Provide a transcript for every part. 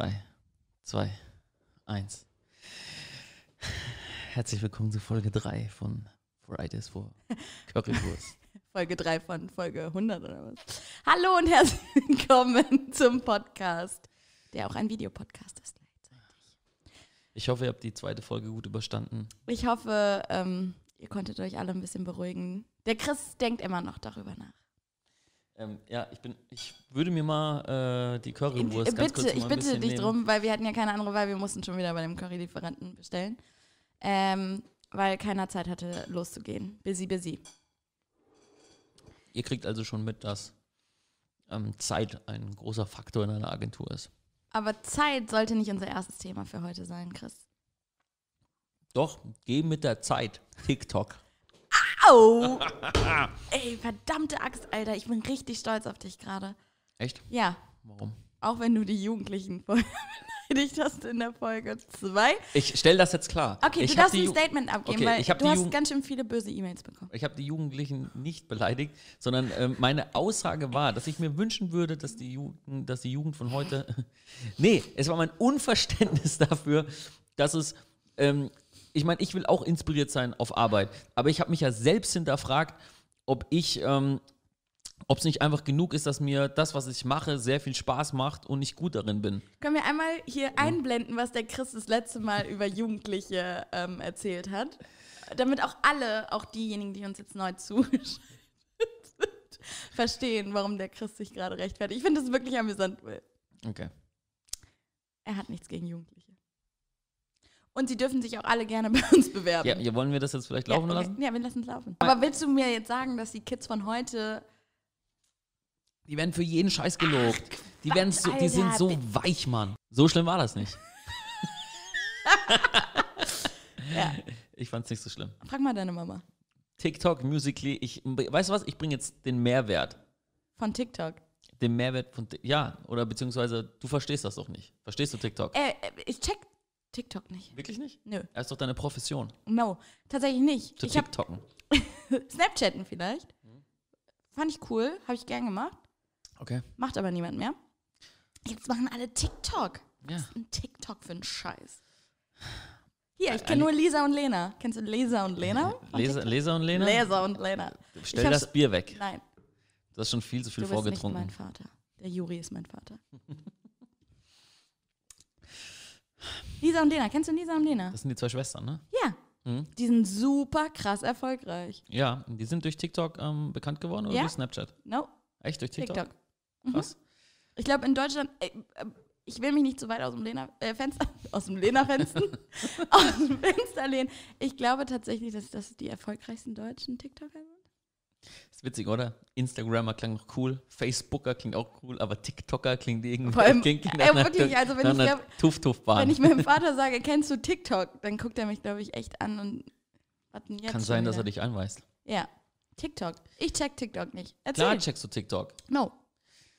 3, 2, 1. Herzlich willkommen zu Folge 3 von Fridays for Currywurst. Folge 3 von Folge 100 oder was? Hallo und herzlich willkommen zum Podcast, der auch ein Videopodcast ist. Ich hoffe, ihr habt die zweite Folge gut überstanden. Ich hoffe, ähm, ihr konntet euch alle ein bisschen beruhigen. Der Chris denkt immer noch darüber nach. Ähm, ja, ich bin, ich würde mir mal äh, die Currywurst ganz bitte, kurz mal ich bitte dich nehmen. drum, weil wir hatten ja keine andere Wahl, wir mussten schon wieder bei dem Curry-Lieferanten bestellen. Ähm, weil keiner Zeit hatte, loszugehen. Busy, busy. Ihr kriegt also schon mit, dass ähm, Zeit ein großer Faktor in einer Agentur ist. Aber Zeit sollte nicht unser erstes Thema für heute sein, Chris. Doch, geh mit der Zeit. TikTok. Au! Ey, verdammte Axt, Alter. Ich bin richtig stolz auf dich gerade. Echt? Ja, Warum? auch wenn du die Jugendlichen vorher beleidigt hast in der Folge 2. Ich stell das jetzt klar. Okay, ich du darfst ein Statement abgeben, Okay, weil du hast Jugend- ganz schön viele böse E-Mails bekommen. Ich habe die Jugendlichen nicht beleidigt, sondern ähm, meine Aussage war, dass ich mir wünschen würde, dass die Jugend, dass die Jugend von heute. nee, es war mein Unverständnis dafür, dass es. Ähm, ich meine, ich will auch inspiriert sein auf Arbeit, aber ich habe mich ja selbst hinterfragt, ob ich. Ähm, ob es nicht einfach genug ist, dass mir das, was ich mache, sehr viel Spaß macht und ich gut darin bin. Können wir einmal hier einblenden, was der Chris das letzte Mal über Jugendliche ähm, erzählt hat? Damit auch alle, auch diejenigen, die uns jetzt neu zuschalten, verstehen, warum der Chris sich gerade rechtfertigt. Ich finde das wirklich amüsant. Okay. Er hat nichts gegen Jugendliche. Und sie dürfen sich auch alle gerne bei uns bewerben. Ja, ja, wollen wir das jetzt vielleicht laufen ja, okay. lassen? Ja, wir lassen es laufen. Aber willst du mir jetzt sagen, dass die Kids von heute Die werden für jeden Scheiß gelobt. die, werden so, die sind so weich, Mann. So schlimm war das nicht. Ja. Ich fand's nicht so schlimm. Frag mal deine Mama. TikTok, Musically, ich, weißt du was? Ich bringe jetzt den Mehrwert. Von TikTok. Den Mehrwert von, ja, oder beziehungsweise du verstehst das doch nicht. Verstehst du TikTok? Äh, äh, ich check TikTok nicht. Wirklich nicht? Nö. Das ist doch deine Profession, No. Tatsächlich nicht. zu ich TikToken. Snapchatten vielleicht. Fand ich cool. Habe ich gern gemacht. Okay. Macht aber niemand mehr. Jetzt machen alle TikTok. Ja. Was ist ein TikTok für ein Scheiß? Hier, ich Eine- kenne nur Lisa und Lena. Kennst du Lisa und Lena? Leser und Lena? Leser und Lena. Stell das Bier weg. Nein, Du hast schon viel zu viel du bist nicht vorgetrunken. mein Vater. Der Juri ist mein Vater. Lisa und Lena. Kennst du Lisa und Lena? Das sind die zwei Schwestern, ne? Ja. Mhm. Die sind super krass erfolgreich. Ja, die sind durch TikTok ähm, bekannt geworden oder Ja. durch Snapchat? No, Echt durch TikTok? TikTok. Mhm. Krass. Ich glaube in Deutschland, äh, äh, ich will mich nicht zu weit aus dem Lena äh, Fenster, aus dem Lena Fenster, aus dem Fenster lehnen. Ich glaube tatsächlich, dass das die erfolgreichsten deutschen TikToker sind. Ist witzig, oder? Instagrammer klingt noch cool, Facebooker klingt auch cool, aber TikToker klingt irgendwie Vor allem, klingt, klingt äh, wirklich, also wenn ich glaub- Tuff-Tuff-Bahn. Wenn ich meinem Vater sage, kennst du TikTok, dann guckt er mich, glaube ich, echt an und was denn jetzt Kann sein, dass er wieder? dich einweist. Ja, TikTok. Ich check TikTok nicht. Klar Erzähl. checkst du TikTok. No.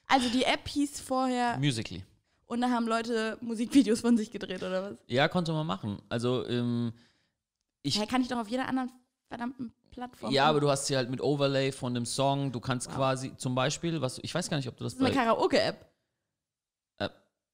Also die App hieß vorher Musically. und da haben Leute Musikvideos von sich gedreht oder was? Ja, konnte man machen. Also, ähm, ich. Hä, kann ich doch auf jeder anderen verdammten Plattform. Ja, aber du hast sie halt mit Overlay von dem Song. Du kannst Wow. quasi zum Beispiel, was ich weiß gar nicht, ob du das, Das ist eine Karaoke-App.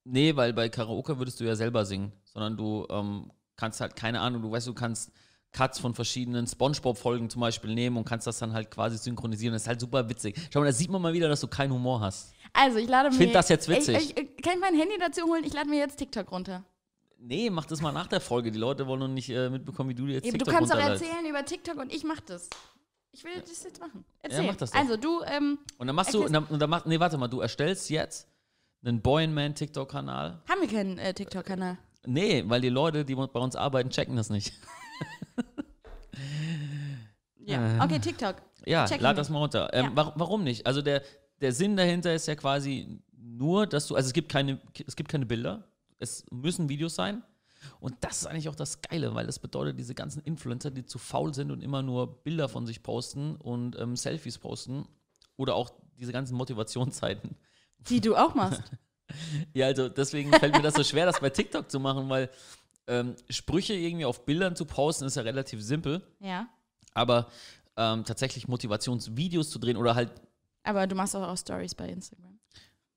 Nee, weil bei Karaoke würdest du ja selber singen, sondern du ähm, kannst halt, keine Ahnung, du weißt, du kannst Cuts von verschiedenen Spongebob-Folgen zum Beispiel nehmen und kannst das dann halt quasi synchronisieren. Das ist halt super witzig. Schau mal, da sieht man mal wieder, dass du keinen Humor hast. Also, ich lade mir. Find das jetzt witzig. Ich, ich, kann ich mein Handy dazu holen? Ich lade mir jetzt TikTok runter. Nee, mach das mal nach der Folge. Die Leute wollen noch nicht äh, mitbekommen, wie du jetzt du TikTok kannst doch runterlädst. erzählen über TikTok und ich mach das. Ich will das jetzt machen. Erzähl. mach das doch. Also, du, ähm, Und dann machst du, und dann, und dann mach, nee, warte mal, du erstellst jetzt einen Boy-Man TikTok-Kanal. haben wir keinen äh, TikTok-Kanal? Nee, weil die Leute, die bei uns arbeiten, checken das nicht. Ja. Okay, TikTok. Ja, Checken lad das mal runter. Ähm, Ja. wa warum nicht? Also der, der Sinn dahinter ist ja quasi nur, dass du, also es gibt keine, es gibt keine Bilder, es müssen Videos sein. Und das ist eigentlich auch das Geile, weil das bedeutet, diese ganzen Influencer, die zu faul sind und immer nur Bilder von sich posten und ähm, Selfies posten oder auch diese ganzen Motivationszeiten. Die du auch machst. Ja, also deswegen fällt mir das so schwer, das bei TikTok zu machen, weil ähm, Sprüche irgendwie auf Bildern zu posten ist ja relativ simpel, ja. aber ähm, tatsächlich Motivationsvideos zu drehen oder halt Aber du machst auch, auch Stories bei Instagram.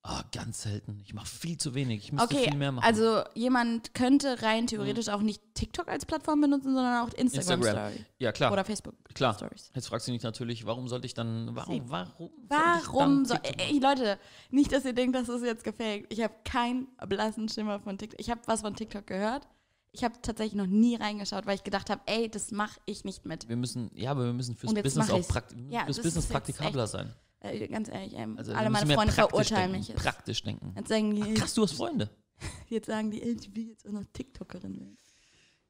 Ah, ganz selten. Ich mache viel zu wenig. Ich müsste Okay, viel mehr machen. also jemand könnte rein theoretisch auch nicht TikTok als Plattform benutzen, sondern auch Instagram, Instagram. Story. ja, klar. Oder Facebook Klar. Stories. Jetzt fragst du dich natürlich, warum sollte ich dann, warum, warum? Warum so? soll ich dann Ey, Leute, nicht, dass ihr denkt, das ist jetzt gefaked. Ich habe keinen blassen Schimmer von TikTok. Ich habe was von TikTok gehört. Ich habe tatsächlich noch nie reingeschaut, weil ich gedacht habe, ey, das mache ich nicht mit. Wir müssen, ja, aber wir müssen fürs Business auch prakt Ja, fürs Business praktikabler sein. Äh, ganz ehrlich, ähm, Also alle meine Freunde verurteilen denken, mich jetzt. Praktisch denken. Jetzt sagen die, Krass, du hast Freunde. jetzt sagen die, ey, ich will jetzt auch noch TikTokerin werden.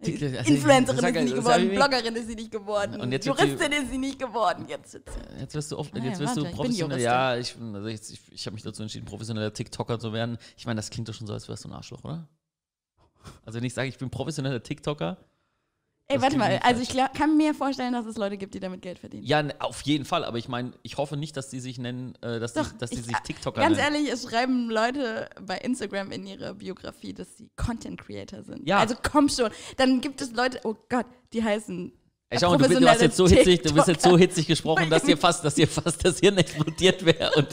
Äh, also, Influencerin ist sie nicht sag geworden, Bloggerin ist sie nicht geworden, Und jetzt Juristin ist sie nicht geworden. Jetzt sie. Jetzt wirst du oft, jetzt ja, wirst du professionell. Ja, ich, also ich, ich, ich habe mich dazu entschieden, professioneller TikToker zu werden. Ich meine, das klingt doch schon so, als wärst du ein Arschloch, oder? Also wenn ich sage, ich bin professioneller TikToker, Ey, warte mal, also ich glaub, kann mir vorstellen, dass es Leute gibt, die damit Geld verdienen. ja, auf jeden Fall. Aber ich meine, ich hoffe nicht, dass die sich nennen, äh, dass, Doch, die, dass die ich- sich TikToker Ganz nennen. ehrlich, es schreiben Leute bei Instagram in ihre Biografie, dass sie Content Creator sind. Ja. Also komm schon. Dann gibt es Leute, oh Gott, die heißen. Ey, schau mal, du, bist- du hast jetzt so hitzig, du bist jetzt so hitzig gesprochen, dass dir fast, dass dir fast das Hirn explodiert wäre. Und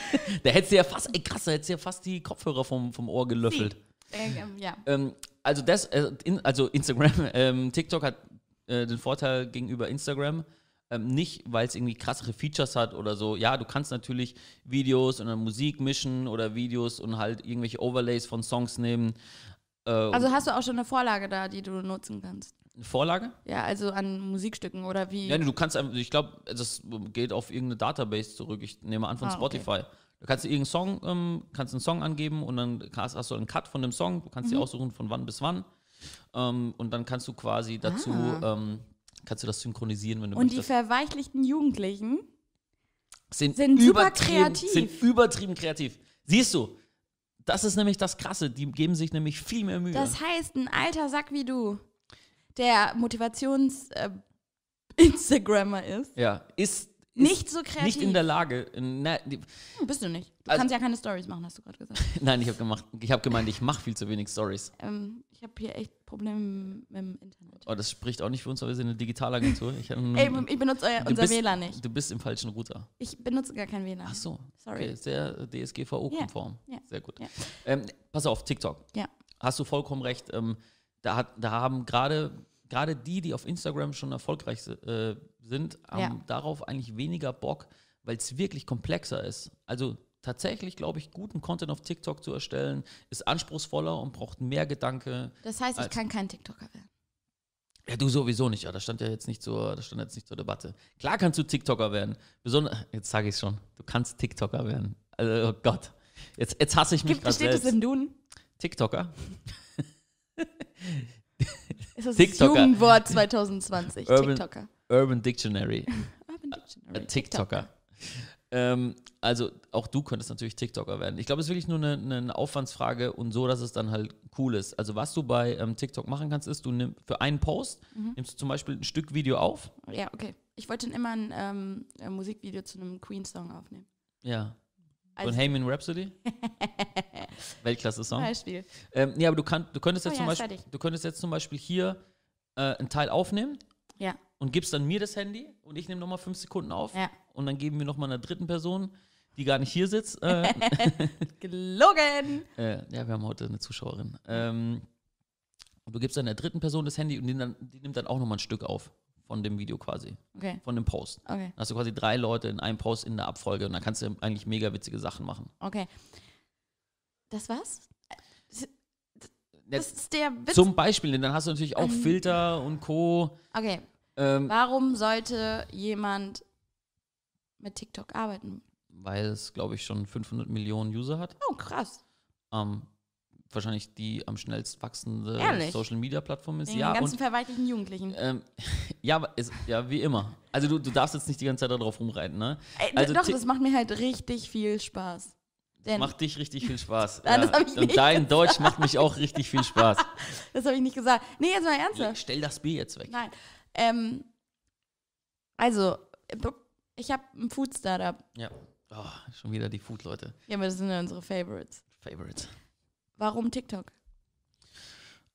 da hättest du ja fast, ey krass, da hättest du ja fast die Kopfhörer vom, vom Ohr gelöffelt. Äh, ähm, ja. Ähm, also das, äh, in, also Instagram, ähm, TikTok hat äh, den Vorteil gegenüber Instagram. Ähm, nicht, weil es irgendwie krassere Features hat oder so. Ja, du kannst natürlich Videos und dann Musik mischen oder Videos und halt irgendwelche Overlays von Songs nehmen. Äh, Also hast du auch schon eine Vorlage da, die du nutzen kannst? eine Vorlage? Ja, also an Musikstücken oder wie? Ja, du kannst ich glaube, das geht auf irgendeine Database zurück. Ich nehme an von Ah, okay. Da kannst du irgendeinen Song, ähm, kannst einen Song angeben und dann hast, hast du einen Cut von dem Song. Du kannst dir Mhm. aussuchen, von wann bis wann. Ähm, und dann kannst du quasi dazu, ähm, kannst du das synchronisieren, wenn du Ah. Und die möchtest. verweichlichten Jugendlichen Sind, sind super übertrieben, kreativ. sind übertrieben kreativ. Siehst du, das ist nämlich das Krasse. Die geben sich nämlich viel mehr Mühe. Das heißt, ein alter Sack wie du, der Motivations-Instagrammer ist, ja, ist, ist nicht so kreativ. nicht in der Lage. Na, Hm, Bist du nicht. Du Also- kannst ja keine Stories machen, hast du gerade gesagt. nein, ich habe gemacht, ich habe gemeint, ich mache viel zu wenig Stories. ähm, ich habe hier echt Probleme mit dem Internet. Oh, das spricht auch nicht für uns, weil wir sind eine Digitalagentur. Ich hab Ey, ich benutze euer, unser bist, WLAN nicht. Du bist im falschen Router. Ich benutze gar kein WLAN. Ach so. Sorry. Okay, sehr DSGVO-konform. Ja, ja, Sehr gut. ja. Ähm, pass auf, TikTok. Ja. Hast du vollkommen recht. Ähm, da, hat, da haben gerade gerade die, die auf Instagram schon erfolgreich äh, sind, haben Ja. darauf eigentlich weniger Bock, weil es wirklich komplexer ist. Also tatsächlich, glaube ich, guten Content auf TikTok zu erstellen, ist anspruchsvoller und braucht mehr Gedanke. Das heißt, ich kann kein TikToker werden. Ja, du sowieso nicht. Ja, das stand ja jetzt nicht zur, das stand jetzt nicht zur Debatte. Klar kannst du TikToker werden. Besonders, jetzt sage ich es schon. Du kannst TikToker werden. Also, oh Gott. Jetzt, jetzt hasse ich mich gerade steht es selbst. im Duden? TikToker. Ist das TikToker. das Jugendwort 2020? Urban- TikToker. Urban Dictionary. Urban Dictionary. Äh, TikToker. Ähm, also auch du könntest natürlich TikToker werden. Ich glaube, es ist wirklich nur eine, eine Aufwandsfrage und so, dass es dann halt cool ist. Also was du bei ähm, TikTok machen kannst, ist, du nimmst für einen Post, Mhm. nimmst du zum Beispiel ein Stück Video auf. Ja, okay. Ich wollte immer ein, ähm, ein Musikvideo zu einem Queen-Song aufnehmen. Ja. Von Als Hayman Rhapsody. Weltklasse-Song. Beispiel. Ähm, ja, aber du, kann, du, könntest Oh jetzt ja, zum ist Beispiel, fertig. du könntest jetzt zum Beispiel hier äh, einen Teil aufnehmen Ja, und gibst dann mir das Handy und ich nehme nochmal fünf Sekunden auf ja. und dann geben wir nochmal einer dritten Person, die gar nicht hier sitzt. Äh, Gelogen! äh, ja, wir haben heute eine Zuschauerin. Ähm, und du gibst dann der dritten Person das Handy und die, dann, die nimmt dann auch nochmal ein Stück auf von dem Video quasi, Okay, von dem Post. okay, Dann hast du quasi drei Leute in einem Post in der Abfolge und dann kannst du eigentlich mega witzige Sachen machen. okay. Das war's? Das ist der Witz. Zum Beispiel, denn dann hast du natürlich auch Ähm. Filter und Co. Okay, Ähm, warum sollte jemand mit TikTok arbeiten? weil es, glaube ich, schon 500 Millionen User hat. Oh, krass. Ähm, wahrscheinlich die am schnellst wachsende Ehrlich? Social-Media-Plattform ist. Wegen Ja, den ganzen und Jugendlichen. ähm, ja, aber es, ja, wie immer. Also du, du darfst jetzt nicht die ganze Zeit darauf rumreiten, ne? Ey, also doch, das macht mir halt richtig viel Spaß. Denn Macht dich richtig viel Spaß. Hab ich und dein Deutsch macht mich auch richtig viel Spaß. das habe ich nicht gesagt. Nee, jetzt mal ernsthaft. Stell das B jetzt weg. Nein. Ähm, also, ich habe ein Food-Startup. Ja. Oh, schon wieder die Food-Leute. Ja, aber das sind ja unsere Favorites. Favorites. Warum TikTok?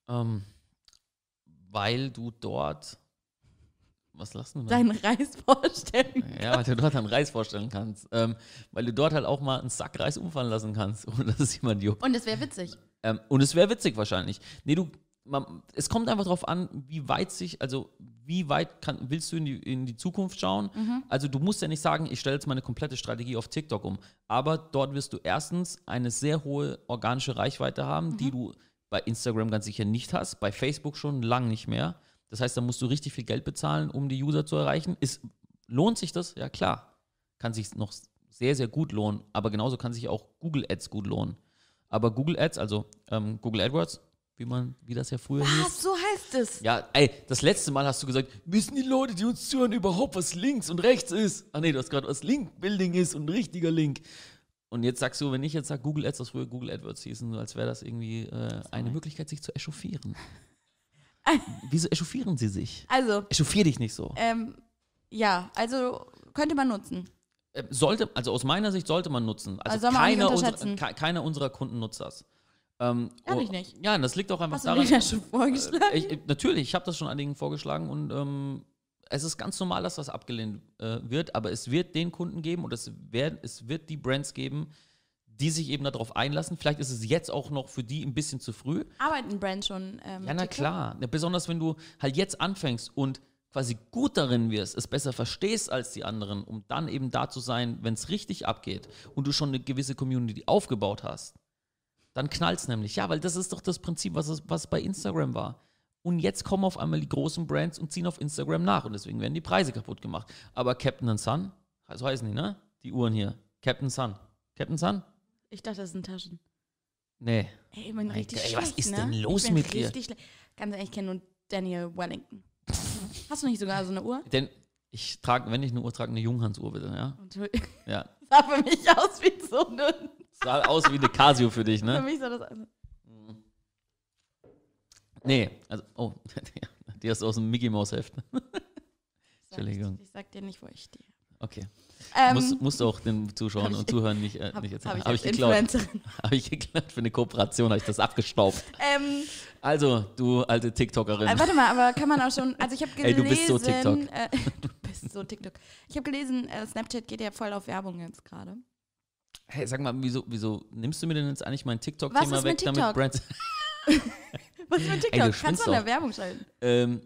Ähm, weil du dort Was lachst du denn? deinen Reis vorstellen. Ja, weil du dort einen Reis vorstellen kannst. Ähm, weil du dort halt auch mal einen Sack Reis umfallen lassen kannst, ohne dass es jemand juckt. Und es wäre witzig. Ähm, und es wäre witzig wahrscheinlich. Nee, du, man, es kommt einfach darauf an, wie weit sich, also wie weit kann, willst du in die, in die Zukunft schauen? Also du musst ja nicht sagen, ich stelle jetzt meine komplette Strategie auf TikTok um. Aber dort wirst du erstens eine sehr hohe organische Reichweite haben, die du bei Instagram ganz sicher nicht hast, bei Facebook schon lang nicht mehr. Das heißt, da musst du richtig viel Geld bezahlen, um die User zu erreichen. Ist, lohnt sich das? Ja klar. Kann sich noch sehr, sehr gut lohnen. Aber genauso kann sich auch Google Ads gut lohnen. Aber Google Ads, also ähm, Google AdWords, wie man, wie das ja früher Ah, hieß. so heißt es. Ja, ey, das letzte Mal hast du gesagt, wissen die Leute, die uns zuhören, überhaupt, was links und rechts ist? Ah nee, du hast gerade was Link-Building ist und ein richtiger Link. Und jetzt sagst du, wenn ich jetzt sage Google Ads, was früher Google AdWords hießen, als wäre das irgendwie äh, eine Möglichkeit, sich zu echauffieren. Wieso echauffieren sie sich? Also, Echauffier dich nicht so. ähm, ja, also könnte man nutzen. Äh, Sollte, also aus meiner Sicht sollte man nutzen. Also, Also keiner, ke- keiner unserer Kunden nutzt das. Ähm, Ehrlich oh, nicht? Ja, das liegt auch einfach Hast du daran. mir ja schon vorgeschlagen? Ich, ich, natürlich, ich habe das schon einigen vorgeschlagen und ähm, es ist ganz normal, dass das abgelehnt äh, wird, aber es wird den Kunden geben und es, werden, es wird die Brands geben, die sich eben darauf einlassen. Vielleicht ist es jetzt auch noch für die ein bisschen zu früh. Arbeiten Brands schon? Ähm, Ja, na klar. Ja, besonders wenn du halt jetzt anfängst und quasi gut darin wirst, es besser verstehst als die anderen, um dann eben da zu sein, wenn es richtig abgeht und du schon eine gewisse Community aufgebaut hast, dann knallt es nämlich. Ja, weil das ist doch das Prinzip, was es was bei Instagram war. Und jetzt kommen auf einmal die großen Brands und ziehen auf Instagram nach und deswegen werden die Preise kaputt gemacht. Aber Captain Sun, so heißen die, ne? Die Uhren hier. Captain Sun. Captain Sun? Ich dachte, das sind Taschen. Nee. Ey, ich bin Mein richtig Gott, ey, was ist ne? denn los mit dir? Ganz ehrlich, ich kenne nur Daniel Wellington. Hast du nicht sogar so eine Uhr? Denn ich trage, wenn ich eine Uhr trage, eine Junghans-Uhr bitte, ja? Entschuldigung. Ja. Sah für mich aus wie so eine. Sah aus wie eine Casio für dich, Für ne? mich sah das aus. Nee, also, oh, die hast du aus dem Mickey Mouse Heft. Entschuldigung. Ich, ich sag dir nicht, wo ich stehe. Okay. Ähm, Muss, musst du auch den Zuschauern hab ich- und Zuhörern nicht, äh, hab, nicht hab erzählen. ich Habe als ich geklaut. Habe ich geklaut für eine Kooperation, habe ich das abgestaubt. Ähm, Also, du alte TikTokerin. äh, warte mal, aber kann man auch schon. Also ich habe Ey, gelesen. du bist so TikTok. Äh, du bist so TikTok. Ich habe gelesen, äh, Snapchat geht ja voll auf Werbung jetzt gerade. Hey, sag mal, wieso, wieso nimmst du mir denn jetzt eigentlich mein TikTok-Thema ist weg, mit damit TikTok? Brands. Was ist mit TikTok? du Kannst du in der. Werbung schalten? ähm,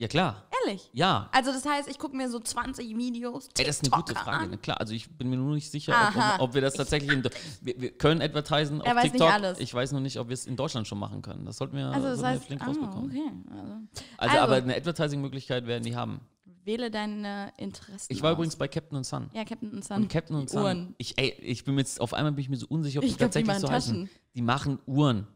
ja, klar. Ehrlich? Ja. Also das heißt, ich gucke mir so 20 Videos. Ey, das ist eine gute Frage. an. Na klar, also ich bin mir nur nicht sicher, ob, ob, wir das tatsächlich in. Wir, wir können advertisen Er auf weiß nicht TikTok. alles. Ich weiß noch nicht, ob wir es in Deutschland schon machen können. Das sollten wir, Also das sollten wir heißt, flink ah, rausbekommen. okay. Also, Also, Also- aber eine Advertising-Möglichkeit werden die haben. Wähle deine Interessen. Ich war aus. übrigens bei Captain und Sun. Ja, Captain und Sun. Und Captain und Die Sun. Uhren. Ich, ey, ich bin jetzt, auf einmal bin ich mir so unsicher, ob Ich die glaub, die tatsächlich machen so heißen. Taschen. Die machen Uhren.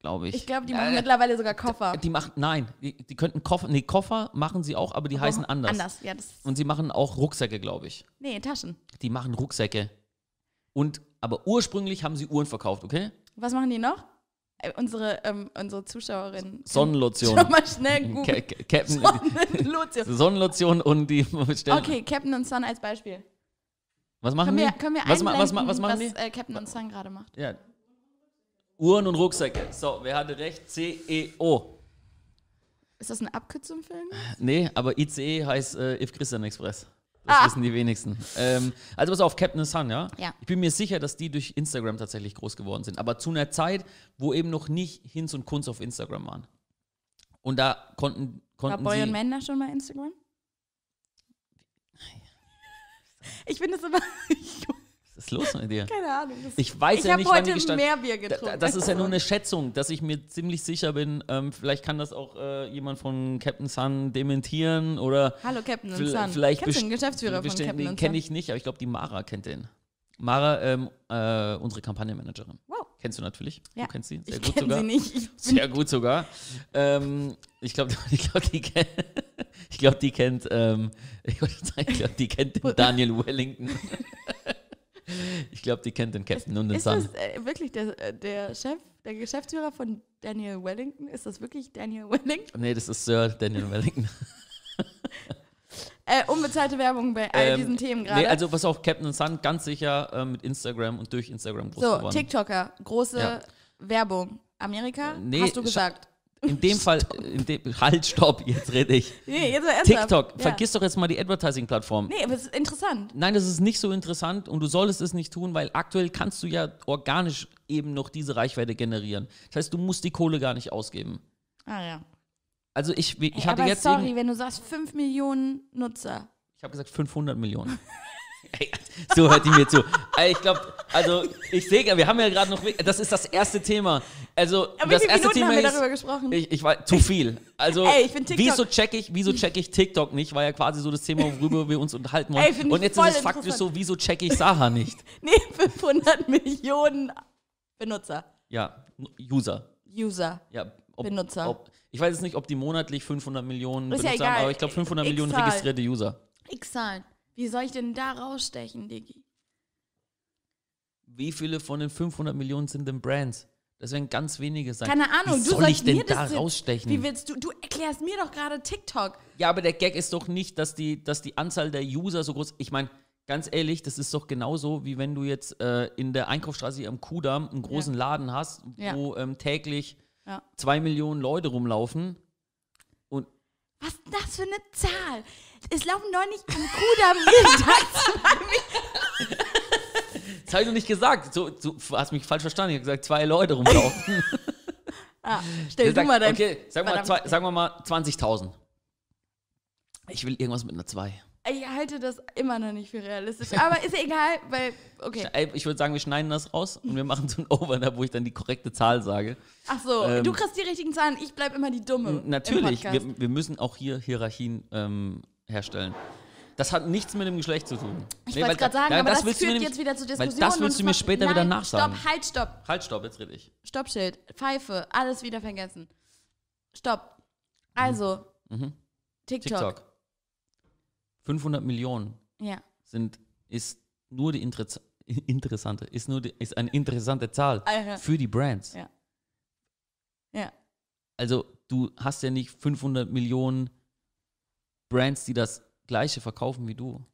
Glaube ich. Ich glaube, die machen Äh, mittlerweile sogar Koffer. Die machen, nein, die, die könnten Koffer, nee, Koffer machen sie auch, aber die heißen anders. Anders, ja. Das, Und sie machen auch Rucksäcke, glaube ich. nee, Taschen. Die machen Rucksäcke. Und, aber ursprünglich haben sie Uhren verkauft, okay? Was machen die noch? Äh, unsere, ähm, unsere Zuschauerin. Sonnenlotion. Schon mal schnell googeln. Sonnenlotion. Sonnenlotion und die stellen. Okay, Captain und Sun als Beispiel. Was machen Können wir, die? können wir was, was, was machen die? äh, Captain und Sun gerade macht? Ja. Uhren und Rucksäcke. So, wer hatte recht? CEO. Ist das eine Abkürzung für irgendwas? Nee, aber ICE heißt äh, If Christian Express. Das Ah. wissen die wenigsten. Ähm, also pass auf, Captain Sun, ja? Ja. Ich bin mir sicher, dass die durch Instagram tatsächlich groß geworden sind. Aber zu einer Zeit, wo eben noch nicht Hinz und Kunz auf Instagram waren. Und da konnten, War konnten Boy sie... und Mender schon bei Instagram? Ich finde es immer. Ist los mit dir? Keine Ahnung. Ich weiß ich ja nicht, wann heute gestartet mehr Bier getrunken. da- Das ist ja nur eine Schätzung, dass ich mir ziemlich sicher bin. Ähm, vielleicht kann das auch äh, jemand von Captain Sun dementieren oder Hallo Captain Sun. vielleicht Kennst den Geschäftsführer von Captain den und kenne Sun? ich nicht, aber ich glaube, die Mara kennt den. Mara, ähm, äh, unsere Kampagnenmanagerin. Wow. Kennst du natürlich. Ja. Du kennst sie. Sehr Ich gut sogar. sie nicht. Ich Sehr gut sogar. Ähm, ich glaube, ich glaub, die, kennt, ich glaub, die kennt, ähm, ich wollte sagen, ich glaub, die kennt den Daniel Wellington. Ich glaube, die kennt den Captain und den Ist Sun. das äh, wirklich der, äh, der Chef, der Geschäftsführer von Daniel Wellington? Ist das wirklich Daniel Wellington? Nee, das ist Sir Daniel Wellington. Äh, unbezahlte Werbung bei all Ähm, diesen Themen gerade. Nee, also pass auf, Captain Sun ganz sicher ähm, mit Instagram und durch Instagram groß so, geworden. TikToker, große Ja. Werbung. Amerika, Äh, nee, hast du gesagt. In dem Fall, in dem, halt, stopp, jetzt rede ich. Nee, jetzt mal. TikTok, Ja. vergiss doch jetzt mal die Advertising-Plattform. Nee, aber es ist interessant. Nein, das ist nicht so interessant und du solltest es nicht tun, weil aktuell kannst du ja organisch eben noch diese Reichweite generieren. Das heißt, du musst die Kohle gar nicht ausgeben. Ah ja. Also ich, ich Ey, hatte aber jetzt sorry, wenn du sagst 5 Millionen Nutzer. ich habe gesagt 500 Millionen. Ey, so hört die mir zu. Ich glaube, also ich sehe, wir haben ja gerade noch, das ist das erste Thema. Also Aber das erste Minuten Thema haben wir ist, darüber gesprochen? Ich, ich war zu viel. Also Ey, ich find TikTok- wieso check ich, wieso check ich TikTok nicht? War ja quasi so das Thema, worüber wir uns unterhalten wollen. Ey, Und jetzt ist es faktisch so, wieso check ich Saha nicht? nee, 500 Millionen Benutzer. Ja, User. User. Ja, ob, Benutzer. Ob, ich weiß jetzt nicht, ob die monatlich 500 Millionen Ist ja Benutzer haben, aber ich glaube 500 X Millionen registrierte User. X Zahlen. Wie soll ich denn da rausstechen, Diggi? Wie viele von den 500 Millionen sind denn Brands? Das werden ganz wenige sein. Keine Ahnung, Wie du soll ich denn mir da rausstechen? Wie willst du? Du erklärst mir doch gerade TikTok. Ja, aber der Gag ist doch nicht, dass die, dass die Anzahl der User so groß Ich meine, ganz ehrlich, das ist doch genauso, wie wenn du jetzt äh, in der Einkaufsstraße hier am Kudamm einen großen Laden hast, wo ähm, täglich Ja. zwei Millionen Leute rumlaufen. Was ist das für eine Zahl? Es laufen doch nicht am Kudamm jeden Tag. das habe ich doch nicht gesagt. So, du hast mich falsch verstanden. Ich habe gesagt, zwei Leute rumlaufen. Ah, stell du Sag- mal dein. okay, sagen wir, mal, zwei, sagen wir mal 20.000. Ich will irgendwas mit einer 2. Ich halte das immer noch nicht für realistisch. Aber ist egal, weil. Okay. Ich würde sagen, wir schneiden das raus und wir machen so ein Over, da wo ich dann die korrekte Zahl sage. Ach so, Ähm, du kriegst die richtigen Zahlen, ich bleib immer die Dumme. Natürlich, wir, wir müssen auch hier Hierarchien ähm, herstellen. Das hat nichts mit dem Geschlecht zu tun. Ich Nee, wollte gerade sagen, ja, aber das, willst du mir führt nämlich- jetzt wieder zu Diskussionen. das willst du mir später wieder Nein, nachsagen. Stopp, halt, stopp. Halt, stopp, jetzt rede ich. Stoppschild, Pfeife, alles wieder vergessen. Stopp. Also, Mhm. TikTok. TikTok. 500 Millionen Ja. sind, ist nur die Interess interessante, ist nur die, ist eine interessante Zahl Alter. für die Brands. Ja. Ja. Also du hast ja nicht 500 Millionen Brands, die das gleiche verkaufen wie du.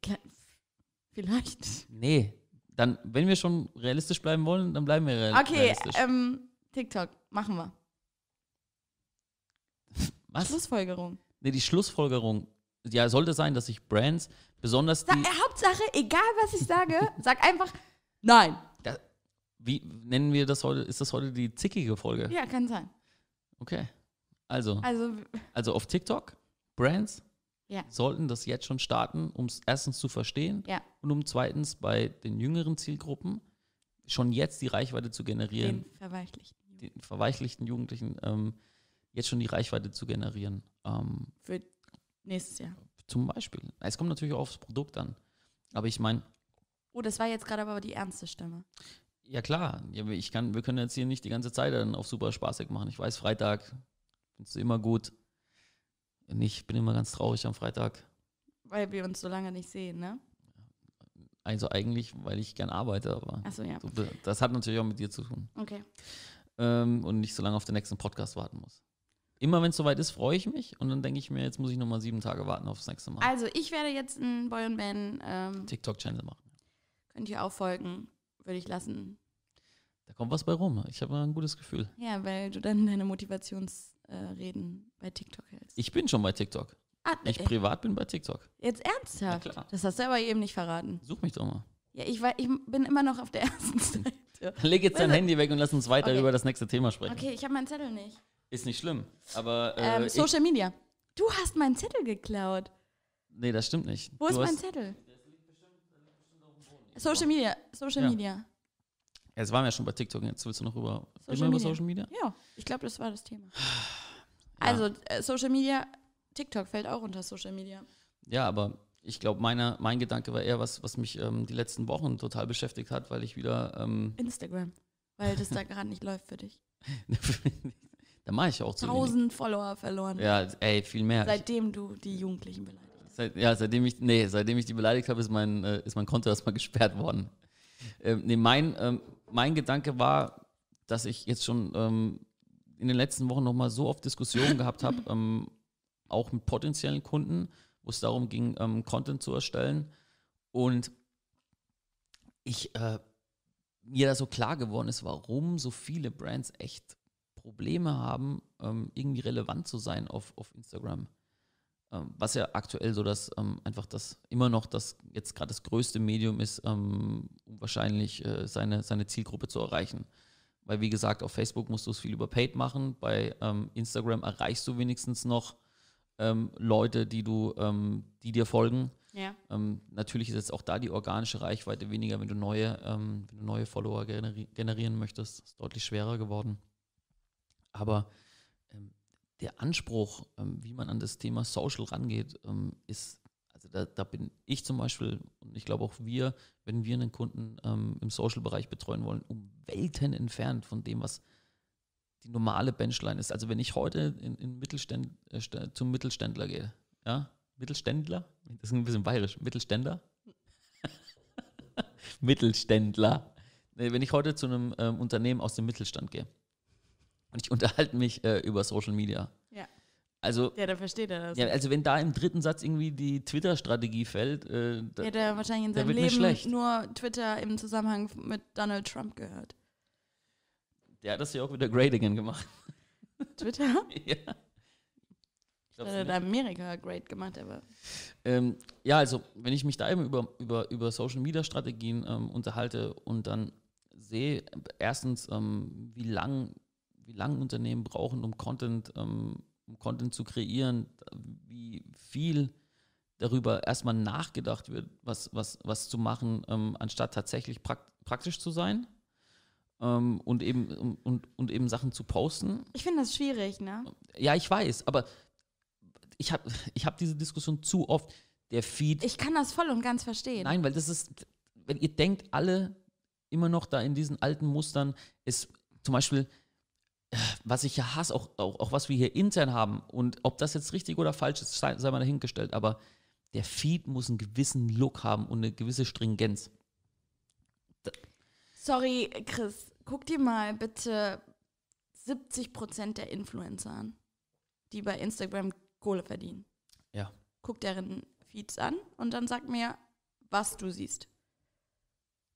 Vielleicht. Nee, dann, wenn wir schon realistisch bleiben wollen, dann bleiben wir real Okay, realistisch. ähm, TikTok, machen wir. Was? Schlussfolgerung. Nee, die Schlussfolgerung, ja, sollte sein, dass sich Brands, besonders die, äh, Hauptsache, egal was ich sage, sag einfach nein. da, wie nennen wir das heute, ist das heute die zickige Folge? Ja, kann sein. Okay. Also, Also, also auf TikTok, Brands Ja. sollten das jetzt schon starten, um es erstens zu verstehen ja, und um zweitens bei den jüngeren Zielgruppen schon jetzt die Reichweite zu generieren, den verweichlicht. den verweichlichten Jugendlichen ähm, jetzt schon die Reichweite zu generieren. Ähm, Für nächstes Jahr. zum Beispiel. Es kommt natürlich auch aufs Produkt an. Aber ich meine, Oh, das war jetzt gerade aber die ernste Stimme. ja klar, ja, ich kann, wir können jetzt hier nicht die ganze Zeit dann auf super spaßig machen. Ich weiß, Freitag findest du immer gut. Ich bin immer ganz traurig am Freitag. Weil wir uns so lange nicht sehen, ne? Also eigentlich, weil ich gern arbeite, aber ja. so, das hat natürlich auch mit dir zu tun. Okay. Ähm, und nicht so lange auf den nächsten Podcast warten muss. Immer wenn es soweit ist, freue ich mich und dann denke ich mir, jetzt muss ich nochmal sieben Tage warten aufs nächste Mal. Also, ich werde jetzt einen Boy und Man, ähm, TikTok-Channel machen. könnt ihr auch folgen, würde ich lassen. Da kommt was bei rum. Ich habe ein gutes Gefühl. Ja, weil du dann deine Motivationsreden äh, bei TikTok hältst. Ich bin schon bei TikTok. ah, Ich äh, privat bin bei TikTok. jetzt ernsthaft? Ja, klar. Das hast du aber eben nicht verraten. Such mich doch mal. Ja, ich, war, ich bin immer noch auf der ersten Seite. Leg jetzt dein Also- Handy weg und lass uns weiter Okay. über das nächste Thema sprechen. Okay, ich habe meinen Zettel nicht. Ist nicht schlimm. Aber äh, Ähm, Social Media. Du hast meinen Zettel geklaut. nee, das stimmt nicht. Wo du ist mein Zettel? Social Media. Social Ja. Media. Jetzt waren wir ja schon bei TikTok. Jetzt willst du noch über, Social Media. Social Media? Ja, ich glaube, das war das Thema. Also, äh, Social Media, TikTok fällt auch unter Social Media. Ja, aber ich glaube, mein Gedanke war eher was, was mich ähm, die letzten Wochen total beschäftigt hat, weil ich wieder. Ähm, Instagram. Weil das da gerade nicht läuft für dich. da mache ich auch zu wenig. Tausend Follower verloren. Ja, ey, viel mehr. Seitdem du die Jugendlichen beleidigst. Seit, ja, seitdem ich, nee, seitdem ich die beleidigt habe, ist mein, äh, ist mein Konto erstmal gesperrt worden. Ähm, nee, mein, ähm, mein Gedanke war, dass ich jetzt schon ähm, in den letzten Wochen nochmal so oft Diskussionen gehabt habe, ähm, auch mit potenziellen Kunden, wo es darum ging, ähm, Content zu erstellen. Und ich, äh, mir da so klar geworden ist, warum so viele Brands echt Probleme haben, ähm, irgendwie relevant zu sein auf, auf Instagram. Ähm, was ja aktuell so das ähm, einfach das immer noch das jetzt gerade das größte Medium ist, ähm, um wahrscheinlich äh, seine, seine Zielgruppe zu erreichen. Weil wie gesagt, auf Facebook musst du es viel über Paid machen, bei ähm, Instagram erreichst du wenigstens noch Leute, die du, die dir folgen. Ja. Ähm, natürlich ist jetzt auch da die organische Reichweite weniger, wenn du neue, ähm, wenn du neue Follower generi generieren möchtest, ist deutlich schwerer geworden. Aber ähm, der Anspruch, ähm, wie man an das Thema Social rangeht, ähm, ist, also da, da, bin ich zum Beispiel und ich glaube auch wir, wenn wir einen Kunden ähm, im Social-Bereich betreuen wollen, um Welten entfernt von dem, was die normale Benchline ist. Also wenn ich heute in, in Mittelständ, äh, zum Mittelständler gehe, ja, Mittelständler, das ist ein bisschen bayerisch, Mittelständler, Mittelständler. Wenn ich heute zu einem ähm, Unternehmen aus dem Mittelstand gehe und ich unterhalte mich äh, über Social Media. Ja. Also, Ja, dann versteht er das. ja, also wenn da im dritten Satz irgendwie die Twitter-Strategie fällt, äh, da, Hätte er wahrscheinlich in Der seinem Leben nur Twitter im Zusammenhang mit Donald Trump gehört. der hat das ja auch wieder great again gemacht. Twitter? ja. Hat er nicht? in Amerika great gemacht, aber. Ähm, ja, also wenn ich mich da eben über, über, über Social Media Strategien ähm, unterhalte und dann sehe, erstens, ähm, wie lang, wie lang Unternehmen brauchen, um Content, ähm, um Content zu kreieren, wie viel darüber erstmal nachgedacht wird, was, was, was zu machen, ähm, anstatt tatsächlich prak praktisch zu sein ähm, und, eben, und, und eben Sachen zu posten. Ich finde das schwierig, ne? Ja, ich weiß, aber ich habe ich hab diese Diskussion zu oft. Der Feed Ich kann das voll und ganz verstehen. Nein, weil das ist, wenn ihr denkt, alle immer noch da in diesen alten Mustern, ist zum Beispiel, was ich ja hasse, auch, auch, auch was wir hier intern haben und ob das jetzt richtig oder falsch ist, sei, sei mal dahingestellt, aber der Feed muss einen gewissen Look haben und eine gewisse Stringenz. Sorry, Chris, guck dir mal bitte 70% der Influencer an, die bei Instagram Kohle verdienen. Ja. Guck deren Feeds an und dann sag mir, was du siehst.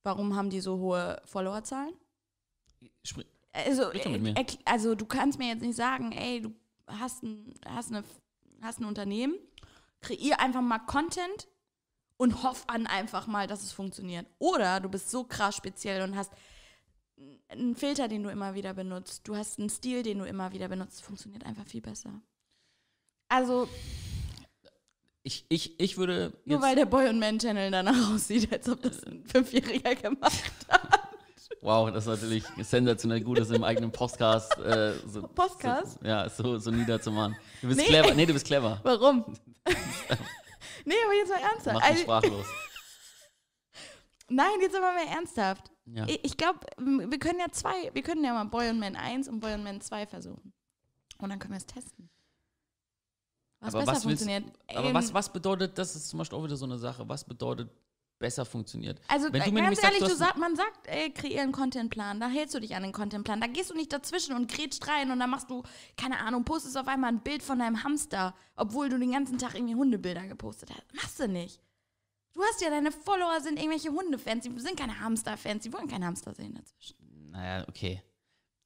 Warum haben die so hohe Followerzahlen? Spr- Also, erkl- also du kannst mir jetzt nicht sagen, ey, du hast ein, hast eine, hast ein Unternehmen, kreier einfach mal Content und hoff an einfach mal, dass es funktioniert. Oder du bist so krass speziell und hast einen Filter, den du immer wieder benutzt. Du hast einen Stil, den du immer wieder benutzt. Funktioniert einfach viel besser. Also, Ich, ich, ich würde nur weil der Boy und Man Channel danach aussieht, als ob das ein Fünfjähriger gemacht hat. Wow, das ist natürlich sensationell gut, das im eigenen Podcast äh, so, Podcast? So, ja, so, so niederzumachen. Du bist Nee. clever. Nee, du bist clever. Warum? nee, aber jetzt mal ernsthaft. Mach mich Also, sprachlos. nein, jetzt aber mal ernsthaft. Ja. Ich, glaube, wir können ja zwei, wir können ja mal Boy und Man 1 und Boy und Man 2 versuchen. Und dann können wir es testen. Was Aber besser was willst- funktioniert. Aber Ähm, was, was bedeutet, das ist zum Beispiel auch wieder so eine Sache, was bedeutet besser funktioniert? Also Wenn du mir ganz ehrlich, sagst, du sag, man sagt, ey, kreier einen Contentplan, da hältst du dich an den Contentplan, da gehst du nicht dazwischen und grätscht rein und dann machst du, keine Ahnung, postest auf einmal ein Bild von deinem Hamster, obwohl du den ganzen Tag irgendwie Hundebilder gepostet hast. Machst du nicht. Du hast ja, deine Follower sind irgendwelche Hundefans, die sind keine Hamsterfans, die wollen keinen Hamster sehen dazwischen. Naja, okay.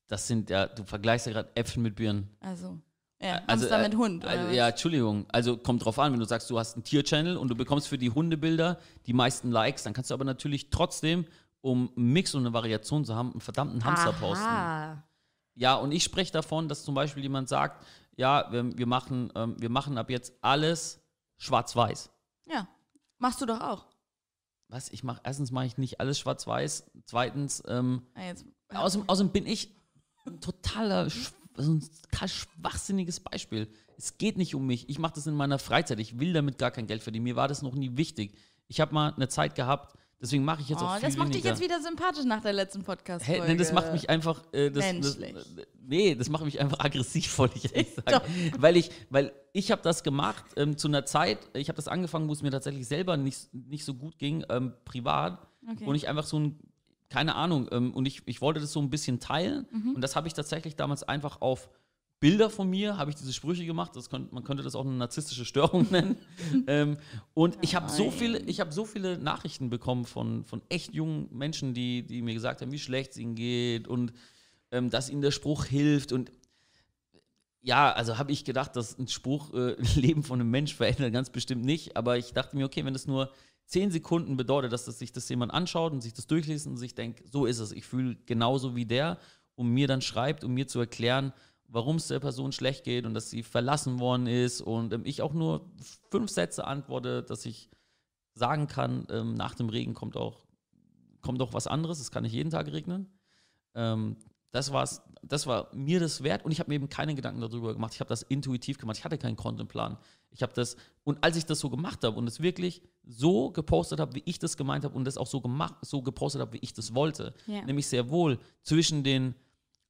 Das sind ja, du vergleichst ja gerade Äpfel mit Birnen. Also, ja, Also, Hamster äh, mit Hund. Was? ja, Entschuldigung. Also kommt drauf an, wenn du sagst, du hast einen Tier-Channel und du bekommst für die Hundebilder die meisten Likes, dann kannst du aber natürlich trotzdem, um einen Mix und eine Variation zu haben, einen verdammten Hamster posten. Aha. Ja, und ich spreche davon, dass zum Beispiel jemand sagt, ja, wir, wir, machen, ähm, wir machen ab jetzt alles schwarz-weiß. Ja, machst du doch auch. Was? Ich mache, erstens mache ich nicht alles schwarz-weiß. Zweitens, ähm, Ah, Jetzt, Außerdem, außerdem bin ich ein totaler, sch- so ein total schwachsinniges Beispiel. Es geht nicht um mich. Ich mache das in meiner Freizeit. Ich will damit gar kein Geld verdienen. Mir war das noch nie wichtig. Ich habe mal eine Zeit gehabt, deswegen mache ich jetzt auch oh, viel das macht dich weniger. jetzt wieder sympathisch nach der letzten podcast Hä, nee, das macht mich einfach. Äh, das, das, Menschlich. nee, das macht mich einfach aggressiv, wollte ich ehrlich sagen. Weil ich, weil ich habe das gemacht ähm, zu einer Zeit, ich habe das angefangen, wo es mir tatsächlich selber nicht, nicht so gut ging, ähm, privat. Okay. Und ich einfach so ein, keine Ahnung, ähm, und ich, ich wollte das so ein bisschen teilen. Mhm. Und das habe ich tatsächlich damals einfach auf Bilder von mir, habe ich diese Sprüche gemacht. Das könnt, man könnte das auch eine narzisstische Störung nennen. ähm, und ich habe so viele, ich habe so viele Nachrichten bekommen von, von echt jungen Menschen, die, die mir gesagt haben, wie schlecht es ihnen geht und ähm, dass ihnen der Spruch hilft und ja, also habe ich gedacht, dass ein Spruch äh, Leben von einem Mensch verändert, ganz bestimmt nicht. Aber ich dachte mir, okay, wenn das nur zehn Sekunden bedeutet, dass das sich das jemand anschaut und sich das durchliest und sich denkt, so ist es, ich fühle genauso wie der und mir dann schreibt, um mir zu erklären, warum es der Person schlecht geht und dass sie verlassen worden ist. Und ähm, ich auch nur fünf Sätze antworte, dass ich sagen kann, ähm, nach dem Regen kommt auch, kommt auch was anderes, es kann nicht jeden Tag regnen. Ähm, das, war's, das war mir das wert und ich habe mir eben keine Gedanken darüber gemacht. Ich habe das intuitiv gemacht. Ich hatte keinen Contentplan. Ich habe das, und als ich das so gemacht habe und es wirklich so gepostet habe, wie ich das gemeint habe und das auch so gemacht, so gepostet habe, wie ich das wollte, Ja. nämlich sehr wohl zwischen den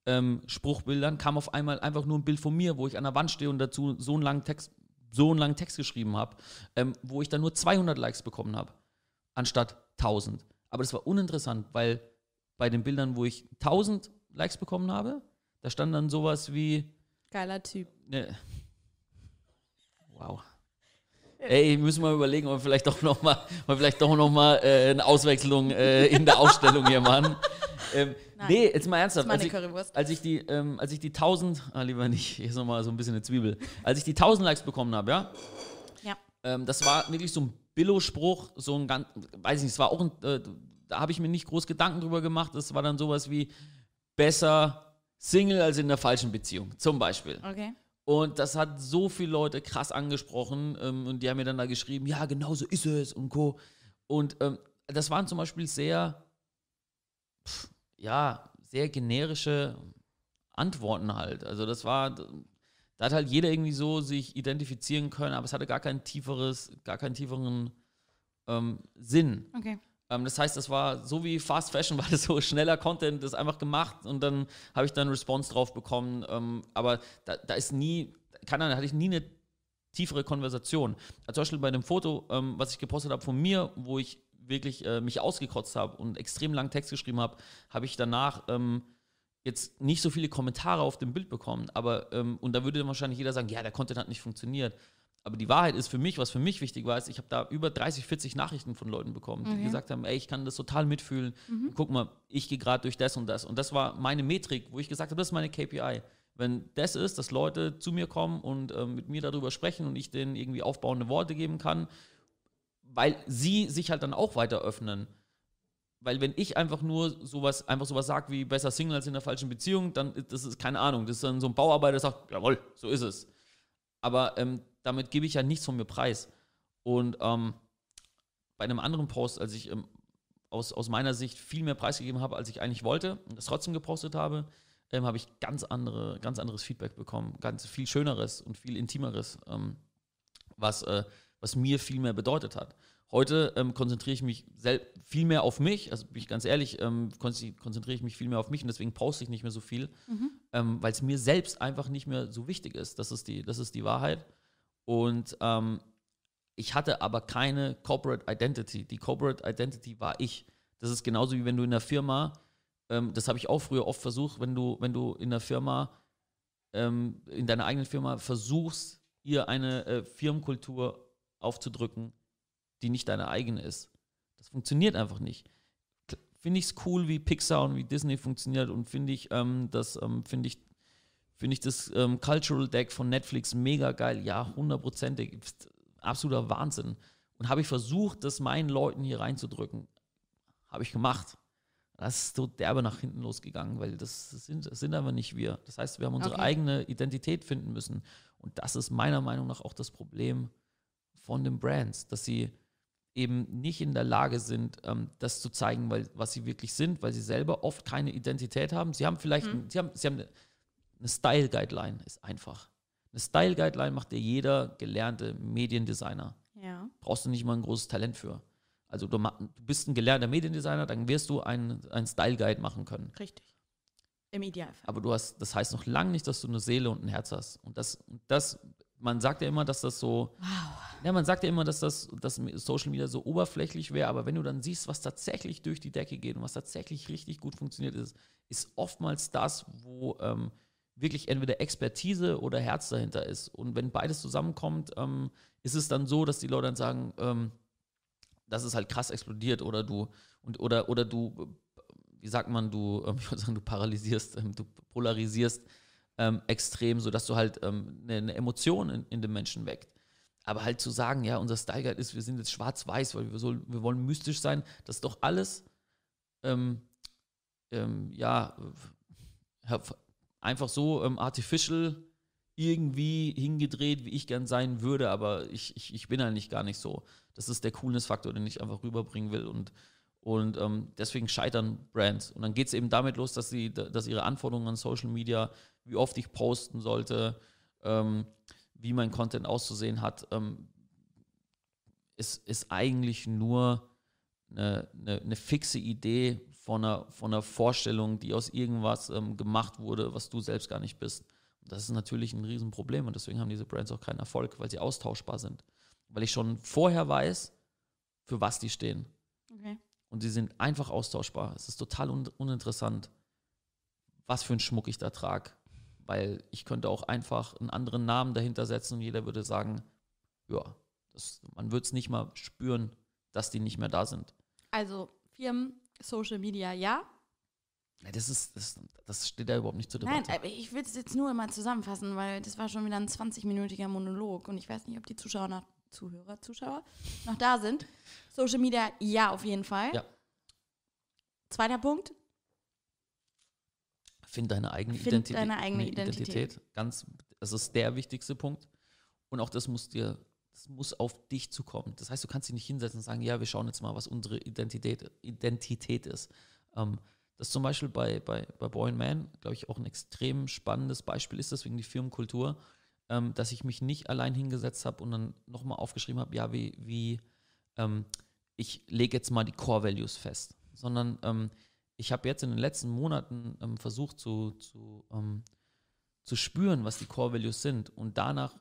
ähm, Spruchbildern kam auf einmal einfach nur ein Bild von mir, wo ich an der Wand stehe und dazu so einen langen Text, so einen langen Text geschrieben habe, ähm, wo ich dann nur 200 Likes bekommen habe, anstatt 1000. Aber das war uninteressant, weil bei den Bildern, wo ich 1000 Likes bekommen habe, da stand dann sowas wie, Geiler Typ. ne, wow. Ey, müssen wir überlegen, ob wir vielleicht doch noch mal, ob wir vielleicht doch noch mal äh, eine Auswechslung äh, in der Ausstellung hier machen. Ähm, Nein. nee, jetzt mal ernsthaft. Als ich, als ich die, ähm, als ich die 1000, ah, lieber nicht, hier ist nochmal so ein bisschen eine Zwiebel. Als ich die 1000 Likes bekommen habe, ja, Ja. ähm, das war wirklich so ein Billo-Spruch, so ein ganz, weiß ich nicht, es war auch ein, äh, da habe ich mir nicht groß Gedanken drüber gemacht. Das war dann sowas wie besser Single als in der falschen Beziehung, zum Beispiel. Okay. Und das hat so viele Leute krass angesprochen ähm, und die haben mir dann da geschrieben, ja, genau so ist es und Co. Und ähm, das waren zum Beispiel sehr, pff, ja, sehr generische Antworten halt. Also das war, da hat halt jeder irgendwie so sich identifizieren können, aber es hatte gar kein tieferes, gar keinen tieferen ähm, Sinn. Okay. Ähm, das heißt, das war so wie Fast Fashion, war das so schneller Content, das einfach gemacht und dann habe ich dann Response drauf bekommen. Ähm, aber da, da ist nie, keine Ahnung, da hatte ich nie eine tiefere Konversation. Also zum Beispiel bei dem Foto, ähm, was ich gepostet habe von mir, wo ich wirklich äh, mich ausgekotzt habe und extrem langen Text geschrieben habe, habe ich danach ähm, jetzt nicht so viele Kommentare auf dem Bild bekommen. Aber, ähm, und da würde dann wahrscheinlich jeder sagen, ja, der Content hat nicht funktioniert. Aber die Wahrheit ist für mich, was für mich wichtig war, ist, ich habe da über 30, 40 Nachrichten von Leuten bekommen, die Okay. gesagt haben, ey, ich kann das total mitfühlen. Guck mal, ich gehe gerade durch das und das. Und das war meine Metrik, wo ich gesagt habe, das ist meine KPI. Wenn das ist, dass Leute zu mir kommen und ähm, mit mir darüber sprechen und ich denen irgendwie aufbauende Worte geben kann, weil sie sich halt dann auch weiter öffnen. Weil wenn ich einfach nur sowas, einfach sowas sage wie besser Single als in der falschen Beziehung, dann das ist keine Ahnung. Das ist dann so ein Bauarbeiter, der sagt, jawohl, so ist es. Aber ähm, damit gebe ich ja nichts von mir preis. Und ähm, bei einem anderen Post, als ich ähm, aus, aus meiner Sicht viel mehr preisgegeben habe, als ich eigentlich wollte und das trotzdem gepostet habe, ähm, habe ich ganz, andere, ganz anderes Feedback bekommen. Ganz viel schöneres und viel intimeres, ähm, was, äh, was mir viel mehr bedeutet hat. Heute ähm, konzentriere ich mich viel mehr auf mich, also bin ich ganz ehrlich, ähm, konzentriere ich mich viel mehr auf mich und deswegen poste ich nicht mehr so viel, ähm, weil es mir selbst einfach nicht mehr so wichtig ist. Das ist die, das ist die Wahrheit. Und ähm, ich hatte aber keine Corporate Identity. Die Corporate Identity war ich. Das ist genauso wie wenn du in der Firma, ähm, das habe ich auch früher oft versucht, wenn du, wenn du in der Firma, ähm, in deiner eigenen Firma versuchst, ihr eine äh, Firmenkultur aufzudrücken, die nicht deine eigene ist. Das funktioniert einfach nicht. Finde ich es cool, wie Pixar und wie Disney funktioniert und finde ich, ähm, das ähm, finde ich, finde ich das ähm, Cultural Deck von Netflix mega geil. Ja, hundertprozentig. Absoluter Wahnsinn. Und habe ich versucht, das meinen Leuten hier reinzudrücken. Habe ich gemacht. Das ist so derbe nach hinten losgegangen, weil das sind, das sind aber nicht wir. Das heißt, wir haben unsere Okay. eigene Identität finden müssen. Und das ist meiner Meinung nach auch das Problem von den Brands, dass sie eben nicht in der Lage sind, ähm, das zu zeigen, weil, was sie wirklich sind, weil sie selber oft keine Identität haben. Sie haben vielleicht, sie haben, sie haben eine, eine Style-Guideline, ist einfach. Eine Style-Guideline macht dir jeder gelernte Mediendesigner. Ja. Brauchst du nicht mal ein großes Talent für. Also du, du bist ein gelernter Mediendesigner, dann wirst du einen, einen Style-Guide machen können. Richtig. Im Idealfall. Aber du hast, das heißt noch lange nicht, dass du eine Seele und ein Herz hast. Und das, und das man sagt ja immer, dass das so, ja, man sagt ja immer, dass das dass Social Media so oberflächlich wäre, aber wenn du dann siehst, was tatsächlich durch die Decke geht und was tatsächlich richtig gut funktioniert ist, ist oftmals das, wo ähm, wirklich entweder Expertise oder Herz dahinter ist. Und wenn beides zusammenkommt, ähm, ist es dann so, dass die Leute dann sagen, ähm, das ist halt krass explodiert oder du und oder oder du wie sagt man, du, ich würde sagen, du paralysierst, ähm, du polarisierst ähm, extrem, sodass du halt ähm, eine, eine, Emotion in, in dem Menschen weckt. Aber halt zu sagen, ja, unser Style Guide ist, wir sind jetzt schwarz-weiß, weil wir, so, wir wollen mystisch sein, das ist doch alles, ähm, ähm, ja, einfach so ähm, artificial irgendwie hingedreht, wie ich gern sein würde, aber ich, ich, ich bin eigentlich gar nicht so. Das ist der Coolness-Faktor, den ich einfach rüberbringen will und, und ähm, deswegen scheitern Brands. Und dann geht es eben damit los, dass, sie, dass ihre Anforderungen an Social Media, wie oft ich posten sollte, ähm, wie mein Content auszusehen hat, ähm, ist, ist eigentlich nur eine, eine, eine, fixe Idee von einer, von einer Vorstellung, die aus irgendwas ähm, gemacht wurde, was du selbst gar nicht bist. Das ist natürlich ein Riesenproblem und deswegen haben diese Brands auch keinen Erfolg, weil sie austauschbar sind. Weil ich schon vorher weiß, für was die stehen. Okay. Und sie sind einfach austauschbar. Es ist total un uninteressant, was für einen Schmuck ich da trage. Weil ich könnte auch einfach einen anderen Namen dahinter setzen und jeder würde sagen, ja, das, man würde es nicht mal spüren, dass die nicht mehr da sind. Also Firmen, Social Media, ja, das, ist, das, das steht da überhaupt nicht zur Debatte. Nein, ich will es jetzt nur mal zusammenfassen, weil das war schon wieder ein 20-minütiger Monolog und ich weiß nicht, ob die Zuschauer noch, Zuhörer, Zuschauer noch da sind. Social Media, ja, auf jeden Fall. Ja. Zweiter Punkt. Find deine eigene Find Identität. deine eigene Identität. Identität. Ganz, das ist der wichtigste Punkt. Und auch das muss dir, das muss auf dich zukommen. Das heißt, du kannst dich nicht hinsetzen und sagen, ja, wir schauen jetzt mal, was unsere Identität, Identität ist. Ähm, das zum Beispiel bei, bei, bei Boy Man, glaube ich, auch ein extrem spannendes Beispiel ist, deswegen die Firmenkultur, ähm, dass ich mich nicht allein hingesetzt habe und dann nochmal aufgeschrieben habe, ja, wie, wie ähm, ich lege jetzt mal die Core Values fest, sondern ähm, ich habe jetzt in den letzten Monaten ähm, versucht zu, zu, ähm, zu spüren, was die Core Values sind und danach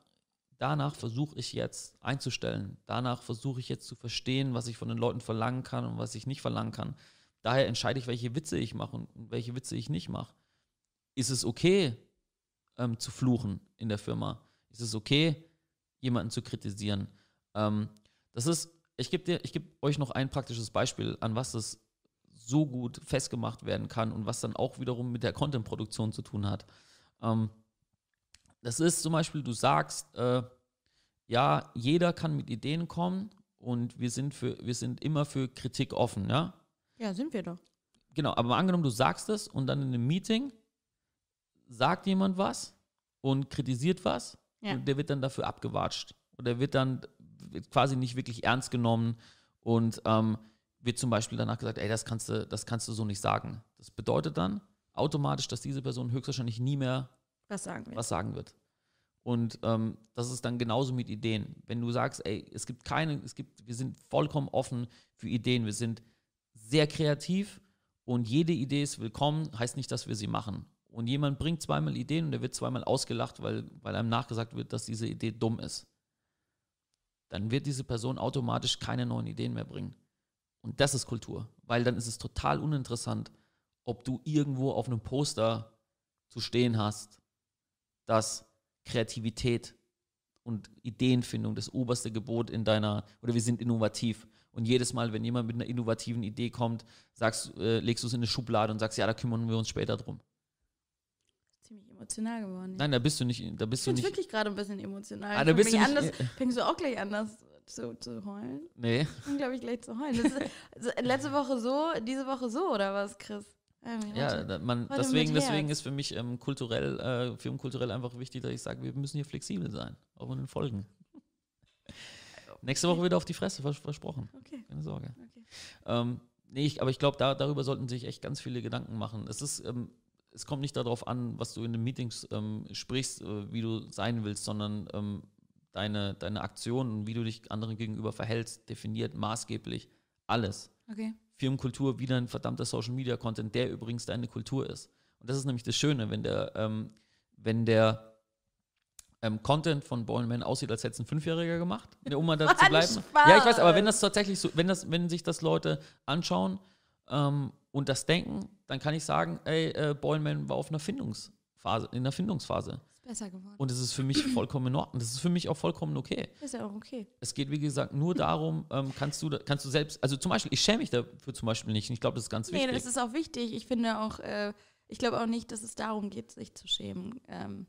danach versuche ich jetzt einzustellen. Danach versuche ich jetzt zu verstehen, was ich von den Leuten verlangen kann und was ich nicht verlangen kann. Daher entscheide ich, welche Witze ich mache und welche Witze ich nicht mache. Ist es okay, ähm, zu fluchen in der Firma? Ist es okay, jemanden zu kritisieren? Ähm, das ist, ich gebe geb euch noch ein praktisches Beispiel, an was das so gut festgemacht werden kann und was dann auch wiederum mit der Content-Produktion zu tun hat. Ähm, das ist zum Beispiel, du sagst, äh, ja, jeder kann mit Ideen kommen und wir sind, für, wir sind immer für Kritik offen, ja. Ja, sind wir doch. Genau, aber angenommen, du sagst es und dann in einem Meeting sagt jemand was und kritisiert was ja. und der wird dann dafür abgewatscht. Und der wird dann wird quasi nicht wirklich ernst genommen und ähm, wird zum Beispiel danach gesagt, ey, das kannst du, das kannst du so nicht sagen. Das bedeutet dann automatisch, dass diese Person höchstwahrscheinlich nie mehr was sagen wird. Was sagen wird. Und ähm, das ist dann genauso mit Ideen. Wenn du sagst, ey, es gibt keine, es gibt, wir sind vollkommen offen für Ideen, wir sind sehr kreativ und jede Idee ist willkommen, heißt nicht, dass wir sie machen. Und jemand bringt zweimal Ideen und er wird zweimal ausgelacht, weil, weil einem nachgesagt wird, dass diese Idee dumm ist. Dann wird diese Person automatisch keine neuen Ideen mehr bringen. Und das ist Kultur, weil dann ist es total uninteressant, ob du irgendwo auf einem Poster zu stehen hast, dass Kreativität und Ideenfindung das oberste Gebot in deiner, oder wir sind innovativ. Und jedes Mal, wenn jemand mit einer innovativen Idee kommt, sagst, äh, legst du es in eine Schublade und sagst, ja, da kümmern wir uns später drum. Ziemlich emotional geworden. Nein, da bist du nicht. Da bist ich bin wirklich gerade ein bisschen emotional. Ah, da bist du nicht, anders, fängst du auch gleich anders zu, zu heulen? Nee. Ich glaube ich, gleich zu heulen. Ist, letzte Woche so, diese Woche so, oder was, Chris? Ja, da, man, deswegen, deswegen ist für mich ähm, kulturell, äh, filmkulturell einfach wichtig, dass ich sage, wir müssen hier flexibel sein, auch in den Folgen. Nächste Woche wieder auf die Fresse, vers versprochen. Okay. Keine Sorge. Okay. Ähm, nee, ich, aber ich glaube, da, darüber sollten sich echt ganz viele Gedanken machen. Es ist, ähm, es kommt nicht darauf an, was du in den Meetings ähm, sprichst, äh, wie du sein willst, sondern ähm, deine, deine Aktion und wie du dich anderen gegenüber verhältst, definiert maßgeblich alles. Okay. Firmenkultur wieder ein verdammter Social Media Content, der übrigens deine Kultur ist. Und das ist nämlich das Schöne, wenn der, ähm, wenn der ähm, Content von Ballman aussieht, als hätte es ein Fünfjähriger gemacht, um mal da zu bleiben. Spaß. Ja, ich weiß, aber wenn das tatsächlich so, wenn das, wenn sich das Leute anschauen ähm, und das denken, dann kann ich sagen, ey, äh, Ballman war auf einer Findungsphase, in einer Findungsphase. Besser geworden. Und es ist für mich vollkommen in Ordnung. Das ist für mich auch vollkommen okay. ist ja auch okay. Es geht, wie gesagt, nur darum, ähm, kannst, du, kannst du selbst, also zum Beispiel, ich schäme mich dafür zum Beispiel nicht. Ich glaube, das ist ganz Nee, wichtig. das ist auch wichtig. Ich finde auch, äh, ich glaube auch nicht, dass es darum geht, sich zu schämen. Ähm,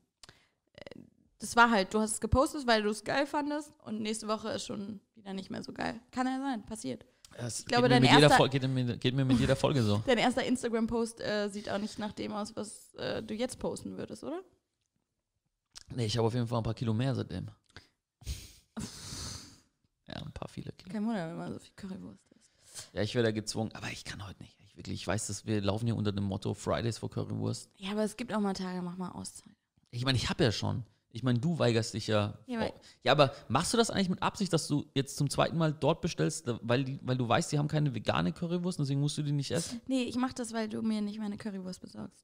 äh, das war halt, du hast es gepostet, weil du es geil fandest und nächste Woche ist schon wieder nicht mehr so geil. Kann ja sein, passiert. Das glaube, geht, mir dein erster- geht, mir, geht mir mit jeder Folge so. Dein erster Instagram-Post äh, sieht auch nicht nach dem aus, was äh, du jetzt posten würdest, oder? Nee, ich habe auf jeden Fall ein paar Kilo mehr seitdem. Ja, ein paar viele Kilo. Kein Wunder, wenn man so viel Currywurst isst. Ja, ich werde gezwungen, aber ich kann heute nicht. Ich wirklich, ich weiß, dass wir laufen hier unter dem Motto Fridays for Currywurst. Ja, aber es gibt auch mal Tage, mach mal Auszeit. Ich meine, ich habe ja schon. Ich meine, du weigerst dich ja. Ja, aber- Oh. ja, aber machst du das eigentlich mit Absicht, dass du jetzt zum zweiten Mal dort bestellst, weil, die, weil du weißt, die haben keine vegane Currywurst, deswegen musst du die nicht essen? Nee, ich mach das, weil du mir nicht meine Currywurst besorgst.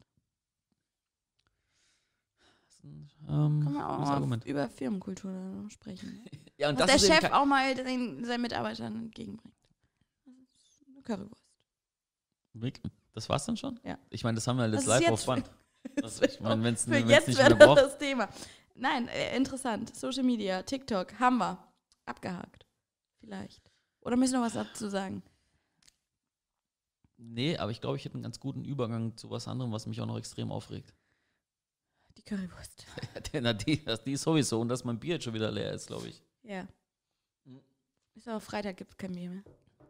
Ähm, Kann man gutes auch mal über Firmenkultur sprechen. Ja, und das der Chef auch mal den, seinen Mitarbeitern entgegenbringt. Eine Currywurst. Wirklich? Das war's dann schon? Ja. Ich meine, das haben wir alles live auf Band. Das, ich meine, Für nicht jetzt mehr wäre das braucht. das Thema. Nein, äh, interessant. Social Media, TikTok, haben wir. Abgehakt. Vielleicht. Oder müssen wir noch was dazu sagen? Nee, aber ich glaube, ich hätte einen ganz guten Übergang zu was anderem, was mich auch noch extrem aufregt. Currywurst. Ja, na, die, das- die sowieso und dass mein Bier jetzt schon wieder leer ist, glaube ich. Ja. Mhm. Ist auch Freitag, gibt es kein Bier mehr.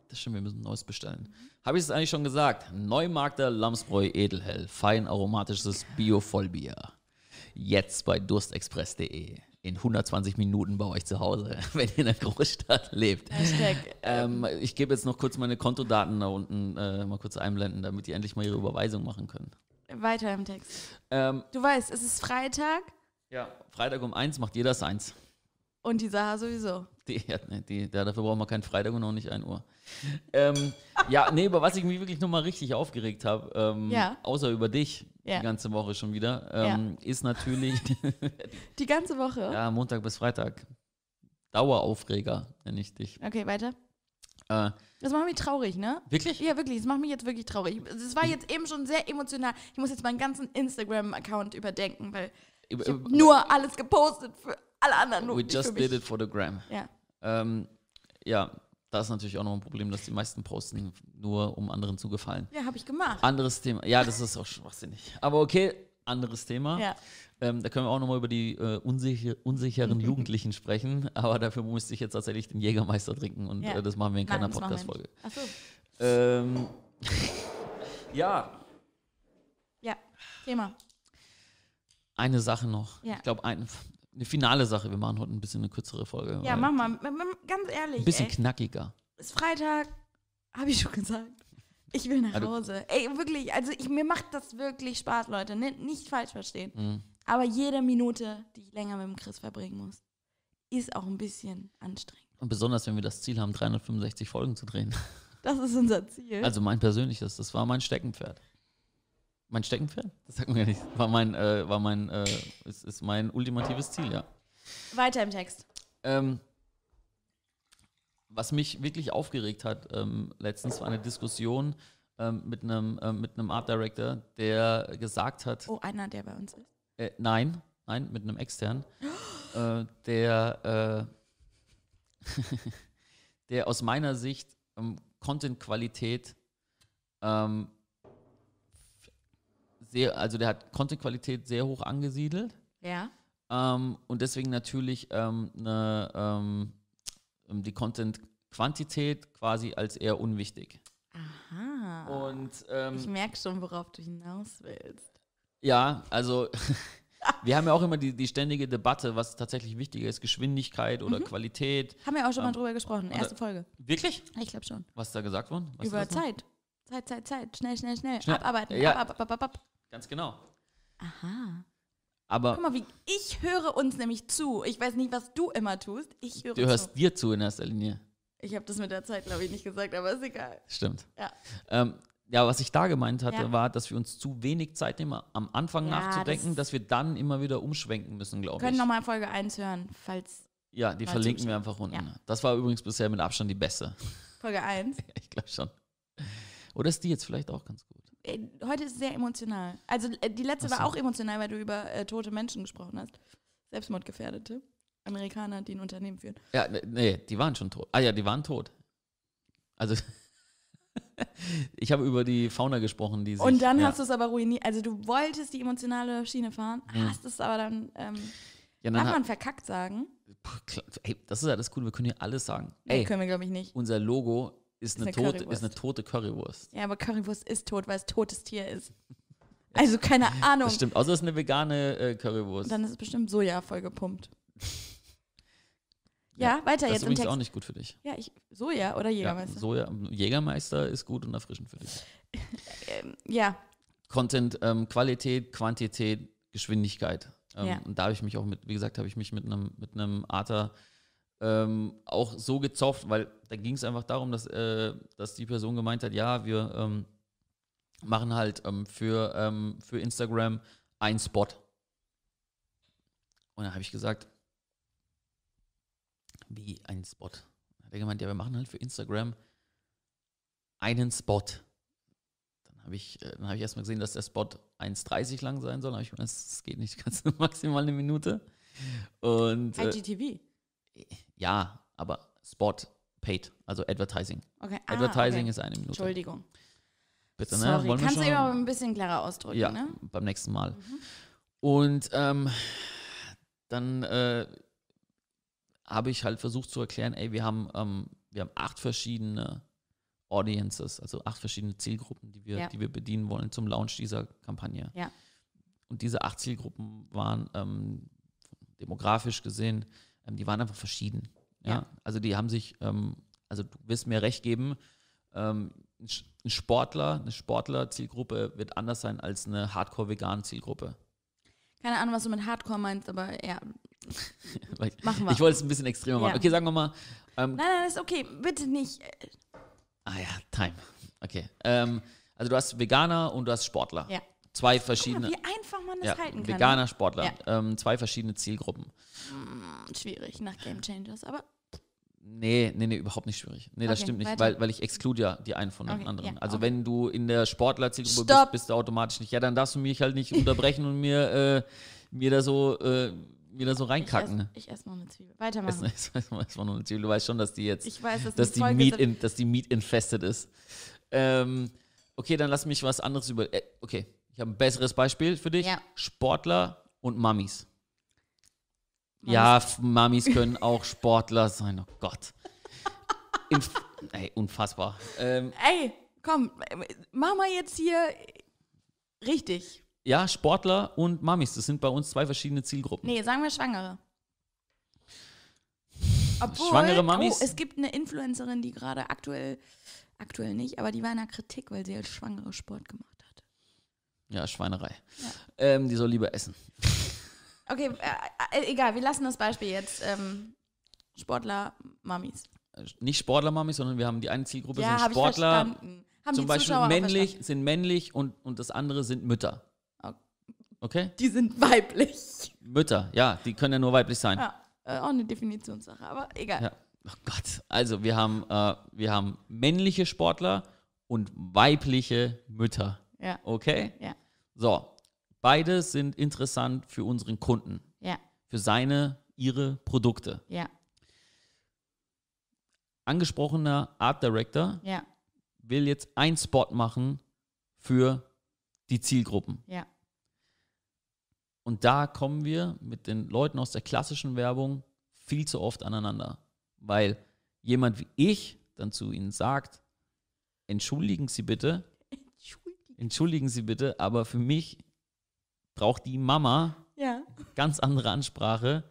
Das stimmt, wir müssen Neues bestellen. Habe ich es eigentlich schon gesagt? Neumarkter Lamsbräu Edelhell, fein aromatisches Bio-Vollbier. Jetzt bei durstexpress.de. In 120 Minuten bei euch zu Hause, wenn ihr in der Großstadt lebt. Hashtag. Ähm, ich gebe jetzt noch kurz meine Kontodaten da unten äh, mal kurz einblenden, damit die endlich mal ihre Überweisung machen können. Weiter im Text. Ähm, Du weißt, es ist Freitag ja, Freitag um eins macht jeder seins. und die Sache sowieso. Die, ja, nee, die, ja, dafür brauchen wir keinen Freitag und auch nicht 1 Uhr. Ähm, ja, nee, über was ich mich wirklich nochmal richtig aufgeregt habe, ähm, Ja. außer über dich Ja. die ganze Woche schon wieder, ähm, ist natürlich Die ganze Woche. ja, Montag bis Freitag. Daueraufreger, nenne ich dich. Okay, weiter. Äh, Das macht mich traurig, ne? wirklich? Ja, wirklich. Das macht mich jetzt wirklich traurig. Es war jetzt eben schon sehr emotional. Ich muss jetzt meinen ganzen Instagram-Account überdenken, weil ich nur alles gepostet für alle anderen. Nur We just did it for the gram. Ja. Ähm, ja, das ist natürlich auch noch ein Problem, dass die meisten posten, nur um anderen zu gefallen. Ja, habe ich gemacht. Anderes Thema. Ja, das ist auch schwachsinnig. Aber okay, anderes Thema. Ja. Ähm, da können wir auch nochmal über die äh, unsicher, unsicheren Jugendlichen sprechen. Aber dafür musste ich jetzt tatsächlich den Jägermeister trinken und Ja. äh, das machen wir in keiner Podcast-Folge. Achso. Ähm, ja, Ja, Thema. eine Sache noch. Ja. Ich glaube, ein, eine finale Sache. Wir machen heute ein bisschen eine kürzere Folge. Ja, mach mal. Ganz ehrlich. Ein bisschen ey. knackiger. ist Freitag, habe ich schon gesagt. Ich will nach Also- Hause. Ey, wirklich, also ich, mir macht das wirklich Spaß, Leute. N nicht falsch verstehen. Mhm. Aber jede Minute, die ich länger mit dem Chris verbringen muss, ist auch ein bisschen anstrengend. Und besonders, wenn wir das Ziel haben, 365 Folgen zu drehen. Das ist unser Ziel. Also mein persönliches, das war mein Steckenpferd. Mein Steckenpferd? Das sagt man ja nicht. War mein, äh, war mein, äh, ist, ist mein ultimatives Ziel, ja. Weiter im Text. Ähm, was mich wirklich aufgeregt hat, ähm, letztens war eine Diskussion ähm, mit einem ähm, mit einem Art Director, der gesagt hat, Oh, einer, der bei uns ist. äh, nein, nein, mit einem externen, äh, der, äh, der aus meiner Sicht ähm, Content-Qualität ähm, sehr, also der hat Content-Qualität sehr hoch angesiedelt Ja. ähm, und deswegen natürlich ähm, ne, ähm, ähm, die Content-Quantität quasi als eher unwichtig. Aha. Und ähm, ich merke schon, worauf du hinaus willst. ja, also wir haben ja auch immer die, die ständige Debatte, was tatsächlich wichtiger ist, Geschwindigkeit Mhm. oder Qualität. Haben wir auch schon mal Ähm, drüber gesprochen. Erste Folge. Wirklich? Ich glaube schon. Was ist da gesagt worden? Du Über? Zeit. Zeit, Zeit, Zeit. Schnell, schnell, schnell. Schnell. Abarbeiten. Ja. Ab, ab, ab, ab, ab. Ganz genau. Aha. Aber Guck mal, wie ich höre uns nämlich zu. Ich weiß nicht, was du immer tust. Ich höre du zu. hörst dir zu in erster Linie. Ich habe das mit der Zeit, glaube ich, nicht gesagt, aber ist egal. Stimmt. Ja. Ähm, ja, was ich da gemeint hatte, Ja. war, dass wir uns zu wenig Zeit nehmen, am Anfang Ja, nachzudenken, das- dass wir dann immer wieder umschwenken müssen, Wir glaube können ich. nochmal Folge 1 hören, falls Ja, die verlinken wir einfach unten. Ja. Das war übrigens bisher mit Abstand die beste. Folge 1. ich glaube schon. Oder ist die jetzt vielleicht auch ganz gut? Ey, heute ist es sehr emotional. Also äh, die letzte Ach war so. auch emotional, weil du über äh, tote Menschen gesprochen hast. Selbstmordgefährdete. Amerikaner, die ein Unternehmen führen. Ja, ne- nee, die waren schon tot. Ah ja, die waren tot. Also, ich habe über die Fauna gesprochen, die sich, Und dann ja, hast du es aber ruiniert. Also du wolltest die emotionale Schiene fahren, Hm. hast es aber dann, ähm, ja, dann hat, man verkackt sagen? Puh, klar, ey, das ist ja das Coole, wir können hier alles sagen. Nee, Ey, können wir, glaube ich, nicht. unser Logo ist, eine, eine tote, Currywurst. ist eine tote Currywurst. Ja, aber Currywurst ist tot, weil es totes Tier ist. Also keine Ahnung. Das stimmt, außer es ist eine vegane äh, Currywurst. Dann ist es bestimmt Soja voll gepumpt. Ja, weiter das ist jetzt übrigens Text. auch nicht gut für dich. Ja, ich, Soja oder Ja, Jägermeister? Soja, Jägermeister ist gut und erfrischend für dich. ähm, ja, Content, ähm, Qualität, Quantität, Geschwindigkeit. Ähm, Ja. Und da habe ich mich auch mit, wie gesagt, habe ich mich mit einem mit einem Arter ähm, auch so gezopft, weil da ging es einfach darum, dass, äh, dass die Person gemeint hat, ja, wir ähm, machen halt ähm, für, ähm, für Instagram einen Spot. Und dann habe ich gesagt, wie ein Spot? Dann hat er gemeint, ja, wir machen halt für Instagram einen Spot. Dann habe ich, äh, hab ich erstmal gesehen, dass der Spot 1,30 lang sein soll. Dann habe ich gedacht, das geht nicht, kannst du maximal eine Minute. Und äh, IGTV. Ja, aber Spot paid, also Advertising. Okay. Ah, Advertising okay. ist eine Minute. Entschuldigung. Bitte, ne? Sorry. Wollen Kannst du eben auch ein bisschen klarer ausdrücken, ja, ne? beim nächsten Mal. Und ähm, dann äh, habe ich halt versucht zu erklären, ey, wir haben, ähm, wir haben acht verschiedene Audiences, also acht verschiedene Zielgruppen, die wir, Ja. die wir bedienen wollen zum Launch dieser Kampagne. Ja. Und diese acht Zielgruppen waren ähm, demografisch gesehen, ähm, die waren einfach verschieden. Ja? Ja. Also die haben sich, ähm, also du wirst mir recht geben, ähm, ein Sportler, eine Sportler-Zielgruppe wird anders sein als eine Hardcore-Vegan-Zielgruppe. Keine Ahnung, was du mit Hardcore meinst, aber ja. Machen wir. Ich wollte es ein bisschen extremer machen. Ja. Okay, sagen wir mal. Ähm, Nein, nein, ist okay. Bitte nicht. ah ja, Time. Okay. Ähm, also du hast Veganer und du hast Sportler. Ja. Zwei Guck mal, verschiedene. wie einfach man das ja, halten kann. Veganer, Sportler. Ja. Ähm, zwei verschiedene Zielgruppen. Hm, Schwierig nach Game Changers, aber Nee, nee, nee, überhaupt nicht schwierig. Nee, das Okay, stimmt nicht, weiter. weil, weil ich exclude ja die einen von den Okay, anderen. ja, also okay. wenn du in der Sportler-Zielgruppe bist, bist du automatisch nicht. Ja, dann darfst du mich halt nicht unterbrechen und mir, äh, mir da so, äh, mir da so ich reinkacken. esse, ich esse noch eine Zwiebel. Weitermachen. Das, das, das war nur eine Zwiebel. Du weißt schon, dass die jetzt, Ich weiß, dass, dass, die die Meat in, dass die Meat infested ist. Ähm, okay, dann lass mich was anderes über. Äh, okay, ich habe ein besseres Beispiel für dich. Ja. Sportler und. Mummies. Ja, Mummies können auch Sportler sein. Oh Gott. Inf ey, unfassbar. Ähm, Ey, komm, mach mal jetzt hier richtig. ja, Sportler und Mummies, das sind bei uns zwei verschiedene Zielgruppen. Nee, sagen wir Schwangere. Obwohl, Schwangere Mamis? Oh, es gibt eine Influencerin, die gerade aktuell, aktuell nicht, aber die war in der Kritik, weil sie als Schwangere Sport gemacht hat. Ja, Schweinerei. Ja. Ähm, die soll lieber essen. Okay, äh, äh, egal, wir lassen das Beispiel jetzt. Ähm, Sportler, Mamis. Äh, Nicht Sportler-Mummies, sondern wir haben die eine Zielgruppe Ja, sind Sportler, zum die Beispiel Zuschauer männlich, sind männlich und, und das andere sind Mütter. Ok. Okay? Die sind weiblich. Mütter, ja, die können ja nur weiblich sein. Ja, äh, auch eine Definitionssache, aber egal. Ja. Oh Gott. Also wir haben, äh, wir haben männliche Sportler und weibliche Mütter. Ja, Okay? ja, So. Beide sind interessant für unseren Kunden, ja, für seine, ihre Produkte. ja, Angesprochener Art Director ja, will jetzt einen Spot machen für die Zielgruppen. ja. Und da kommen wir mit den Leuten aus der klassischen Werbung viel zu oft aneinander. Weil jemand wie ich dann zu ihnen sagt, entschuldigen Sie bitte. Entschuldigen Sie bitte, aber für mich braucht die Mama Ja. ganz andere Ansprache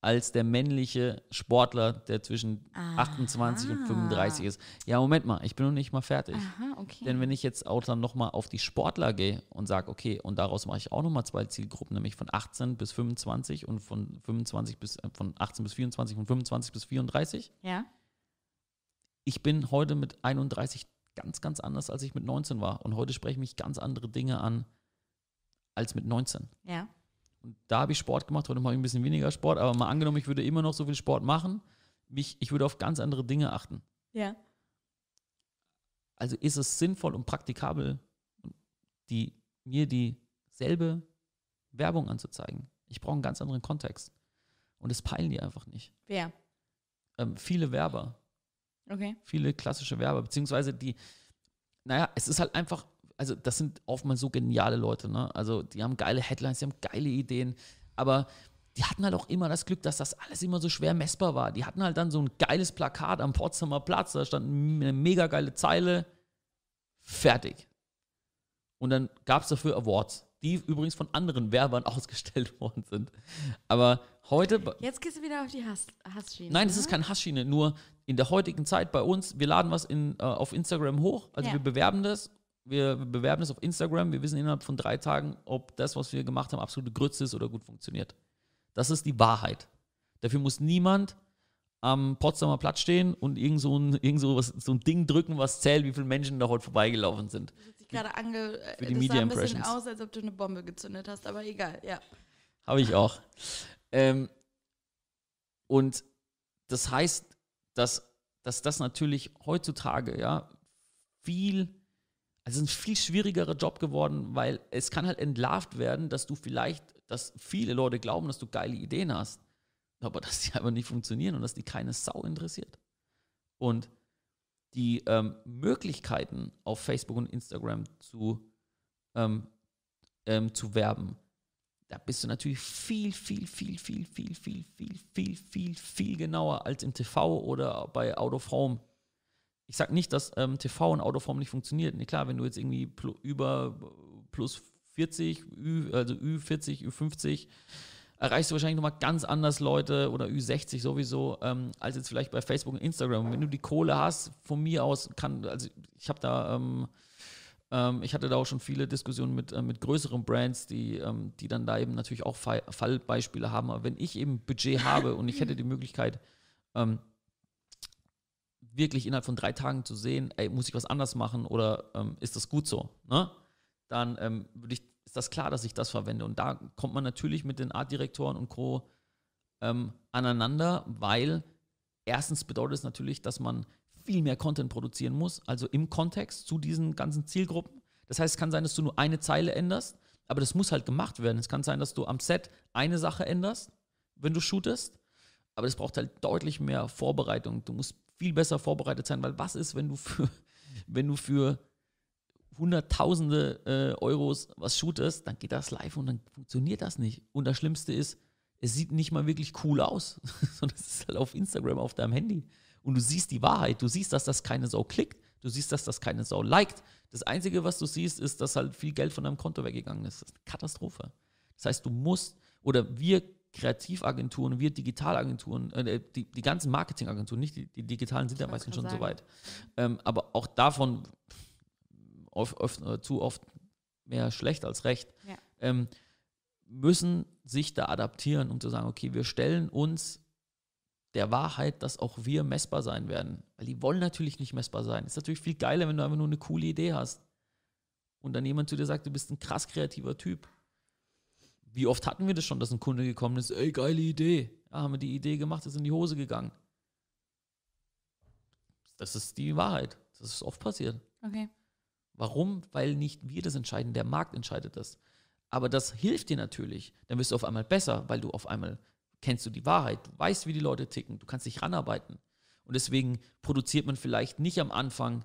als der männliche Sportler, der zwischen 28 und Aha. 35 ist. Ja, Moment mal, ich bin noch nicht mal fertig. Aha, okay. Denn wenn ich jetzt auch dann nochmal auf die Sportler gehe und sage, okay, und daraus mache ich auch nochmal zwei Zielgruppen, nämlich von 18 bis 25 und von 25 bis, äh, von 18 bis 24 und 25 bis 34. ja, Ich bin heute mit 31 ganz, ganz anders, als ich mit 19 war. Und heute sprechen mich ganz andere Dinge an als mit 19. ja, Und da habe ich Sport gemacht, heute mache ich ein bisschen weniger Sport, aber mal angenommen, ich würde immer noch so viel Sport machen, mich, ich würde auf ganz andere Dinge achten. ja. Also ist es sinnvoll und praktikabel, die, mir dieselbe Werbung anzuzeigen. Ich brauche einen ganz anderen Kontext. Und das peilen die einfach nicht. Wer? Ähm, viele Werber, Okay. viele klassische Werber, beziehungsweise die, naja, es ist halt einfach, also das sind oftmals so geniale Leute, ne? Also die haben geile Headlines, die haben geile Ideen, aber die hatten halt auch immer das Glück, dass das alles immer so schwer messbar war. Die hatten halt dann so ein geiles Plakat am Potsdamer Platz, da stand eine mega geile Zeile, fertig. Und dann gab es dafür Awards, die übrigens von anderen Werbern ausgestellt worden sind. Aber heute, Jetzt gehst du wieder auf die Hass Hassschiene. Nein, es ne? ist keine Hassschiene. Nur in der heutigen Zeit bei uns, wir laden was in, äh, auf Instagram hoch. Also Ja. wir bewerben das. Wir bewerben das auf Instagram. Wir wissen innerhalb von drei Tagen, ob das, was wir gemacht haben, absolute Grütze ist oder gut funktioniert. Das ist die Wahrheit. Dafür muss niemand am Potsdamer Platz stehen und irgend so ein, irgend so, was, so ein Ding drücken, was zählt, wie viele Menschen da heute vorbeigelaufen sind. Dich gerade ange... Für die das Media sah ein bisschen aus, als ob du eine Bombe gezündet hast, aber egal, ja. Habe ich auch. Ähm, und das heißt, dass, dass das natürlich heutzutage ja viel, also ein viel schwierigerer Job geworden, weil es kann halt entlarvt werden, dass du vielleicht, dass viele Leute glauben, dass du geile Ideen hast, aber dass die einfach nicht funktionieren und dass die keine Sau interessiert. Und die ähm, Möglichkeiten auf Facebook und Instagram zu, ähm, ähm, zu werben, da bist du natürlich viel, viel, viel, viel, viel, viel, viel, viel, viel, viel genauer als im TV oder bei Out of Home. Ich sage nicht, dass ähm, TV und Out of Home nicht funktioniert. Nee, klar, wenn du jetzt irgendwie über plus 40, Ü, also Ü40, Ü50, erreichst du wahrscheinlich nochmal ganz anders Leute oder Ü60 sowieso, ähm, als jetzt vielleicht bei Facebook und Instagram. Wenn du die Kohle hast, von mir aus kann, also ich habe da, ähm, ähm, ich hatte da auch schon viele Diskussionen mit, äh, mit größeren Brands, die, ähm, die dann da eben natürlich auch Fall, Fallbeispiele haben. Aber wenn ich eben Budget habe und ich hätte die Möglichkeit, ähm, wirklich innerhalb von drei Tagen zu sehen, ey, muss ich was anders machen oder ähm, ist das gut so, ne? dann würde ich, ist das klar, dass ich das verwende. Und da kommt man natürlich mit den Artdirektoren und Co. Ähm, aneinander, weil erstens bedeutet es natürlich, dass man viel mehr Content produzieren muss, also im Kontext zu diesen ganzen Zielgruppen. Das heißt, es kann sein, dass du nur eine Zeile änderst, aber das muss halt gemacht werden. Es kann sein, dass du am Set eine Sache änderst, wenn du shootest, aber es braucht halt deutlich mehr Vorbereitung. Du musst viel besser vorbereitet sein, weil was ist, wenn du für, wenn du für Hunderttausende äh, Euros was shootest, dann geht das live und dann funktioniert das nicht. Und das Schlimmste ist, es sieht nicht mal wirklich cool aus, sondern es ist halt auf Instagram auf deinem Handy. Und du siehst die Wahrheit, du siehst, dass das keine Sau klickt, du siehst, dass das keine Sau liked. Das Einzige, was du siehst, ist, dass halt viel Geld von deinem Konto weggegangen ist. Das ist eine Katastrophe. Das heißt, du musst, oder wir Kreativagenturen, wir Digitalagenturen, äh, die, die ganzen Marketingagenturen, nicht die, die digitalen sind ja meistens schon grad so sagen. weit. Ähm, aber auch davon oft, oft, äh, zu oft mehr schlecht als recht, Ja. ähm, müssen sich da adaptieren, um zu sagen, okay, wir stellen uns der Wahrheit, dass auch wir messbar sein werden. Weil die wollen natürlich nicht messbar sein. Ist natürlich viel geiler, wenn du einfach nur eine coole Idee hast. Und dann jemand zu dir sagt, du bist ein krass kreativer Typ. Wie oft hatten wir das schon, dass ein Kunde gekommen ist, ey, geile Idee. Ja, haben wir die Idee gemacht, ist in die Hose gegangen. Das ist die Wahrheit. Das ist oft passiert. Okay. Warum? Weil nicht wir das entscheiden, der Markt entscheidet das. Aber das hilft dir natürlich. Dann wirst du auf einmal besser, weil du auf einmal kennst du die Wahrheit, du weißt, wie die Leute ticken, du kannst dich ranarbeiten. Und deswegen produziert man vielleicht nicht am Anfang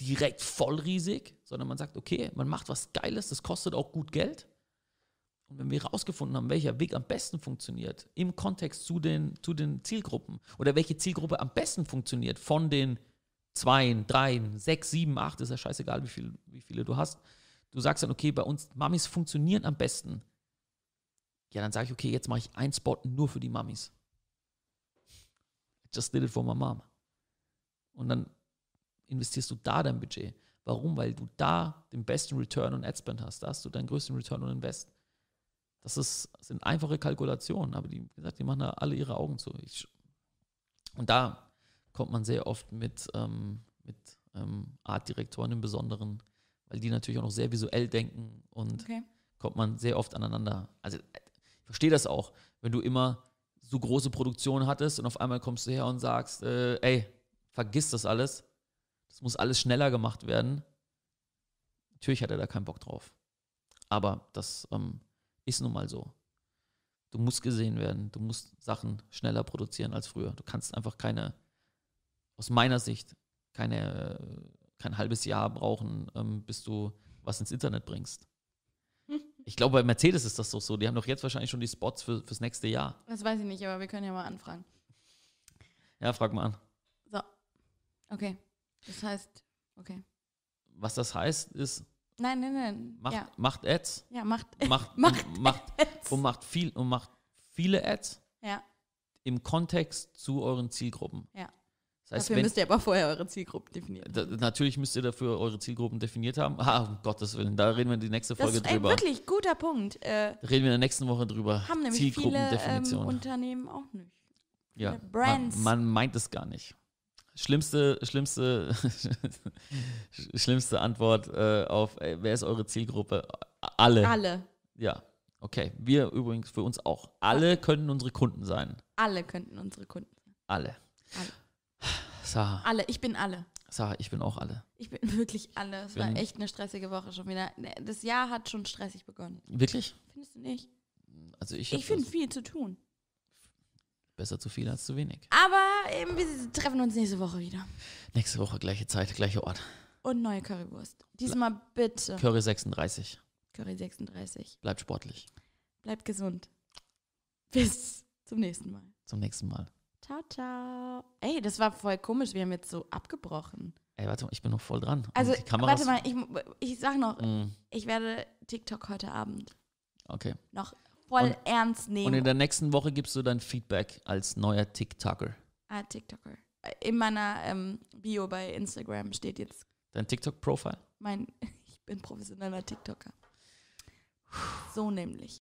direkt vollriesig, sondern man sagt, okay, man macht was Geiles, das kostet auch gut Geld. Und wenn wir herausgefunden haben, welcher Weg am besten funktioniert, im Kontext zu den, zu den Zielgruppen oder welche Zielgruppe am besten funktioniert von den zwei, drei, sechs, sieben, acht, ist ja scheißegal, wie, viel, wie viele du hast. Du sagst dann, okay, bei uns Mamis funktionieren am besten. Ja, dann sage ich, okay, jetzt mache ich einen Spot nur für die Mamis. I just did it for my mom. Und dann investierst du da dein Budget. Warum? Weil du da den besten Return on Ad Spend hast. Da hast du deinen größten Return on Invest. Das, ist, sind einfache Kalkulationen, aber die, wie gesagt, die machen da alle ihre Augen zu. Ich, und da kommt man sehr oft mit, ähm, mit ähm, Artdirektoren im Besonderen, weil die natürlich auch noch sehr visuell denken und Okay. kommt man sehr oft aneinander. Also äh, ich verstehe das auch, wenn du immer so große Produktionen hattest und auf einmal kommst du her und sagst, äh, ey, vergiss das alles. Das muss alles schneller gemacht werden. Natürlich hat er da keinen Bock drauf. Aber das ähm, ist nun mal so. Du musst gesehen werden, du musst Sachen schneller produzieren als früher. Du kannst einfach keine, aus meiner Sicht, keine, kein halbes Jahr brauchen, ähm, bis du was ins Internet bringst. Ich glaube, bei Mercedes ist das doch so. Die haben doch jetzt wahrscheinlich schon die Spots für, fürs nächste Jahr. Das weiß ich nicht, aber wir können ja mal anfragen. Ja, frag mal an. So. Okay. Das heißt, okay. Was das heißt, ist, Nein, nein, nein. macht, ja. macht Ads, ja, macht. macht, Macht und, macht, Ads. und macht viel und macht viele Ads Ja, im Kontext zu euren Zielgruppen. ja. Das heißt, Dafür wenn, müsst ihr aber vorher eure Zielgruppen definieren. da, natürlich müsst ihr dafür eure Zielgruppen definiert haben. Ah, um Gottes Willen, da reden wir in die nächste Das Folge ist ey, drüber. wirklich guter Punkt. Äh, reden wir in der nächsten Woche drüber. haben nämlich viele ähm, Zielgruppendefinition. Unternehmen auch nicht. ja, Brands. Man, man meint es gar nicht. Schlimmste, schlimmste, schlimmste Antwort äh, auf, ey, wer ist eure Zielgruppe? Alle. Alle. Ja, okay. Wir übrigens für uns auch. Alle können unsere Kunden sein. Alle könnten unsere Kunden sein. Alle. Alle. Sarah, Alle. Ich bin alle. Sarah, ich bin auch alle. Ich bin wirklich alle. Es war Bin- echt eine stressige Woche schon wieder. Das Jahr hat schon stressig begonnen. Wirklich? Findest du nicht? Also ich, Ich finde viel zu tun. besser zu viel als zu wenig. Aber eben, wir treffen uns nächste Woche wieder. Nächste Woche gleiche Zeit, gleicher Ort. Und neue Currywurst. Diesmal bitte. Curry 36. Curry 36. Bleibt sportlich. Bleibt gesund. Bis zum nächsten Mal. Zum nächsten Mal. Ciao, ciao. Ey, das war voll komisch. Wir haben jetzt so abgebrochen. Ey, warte mal, ich bin noch voll dran. Und Also, warte mal, ich, ich sag noch, Mm, ich werde TikTok heute Abend okay. noch voll Und- ernst Und nehmen. in der nächsten Woche gibst du dein Feedback als neuer TikToker. ah, TikToker. In meiner ähm, Bio bei Instagram steht jetzt Dein TikTok-Profile? mein, ich bin professioneller TikToker. So nämlich.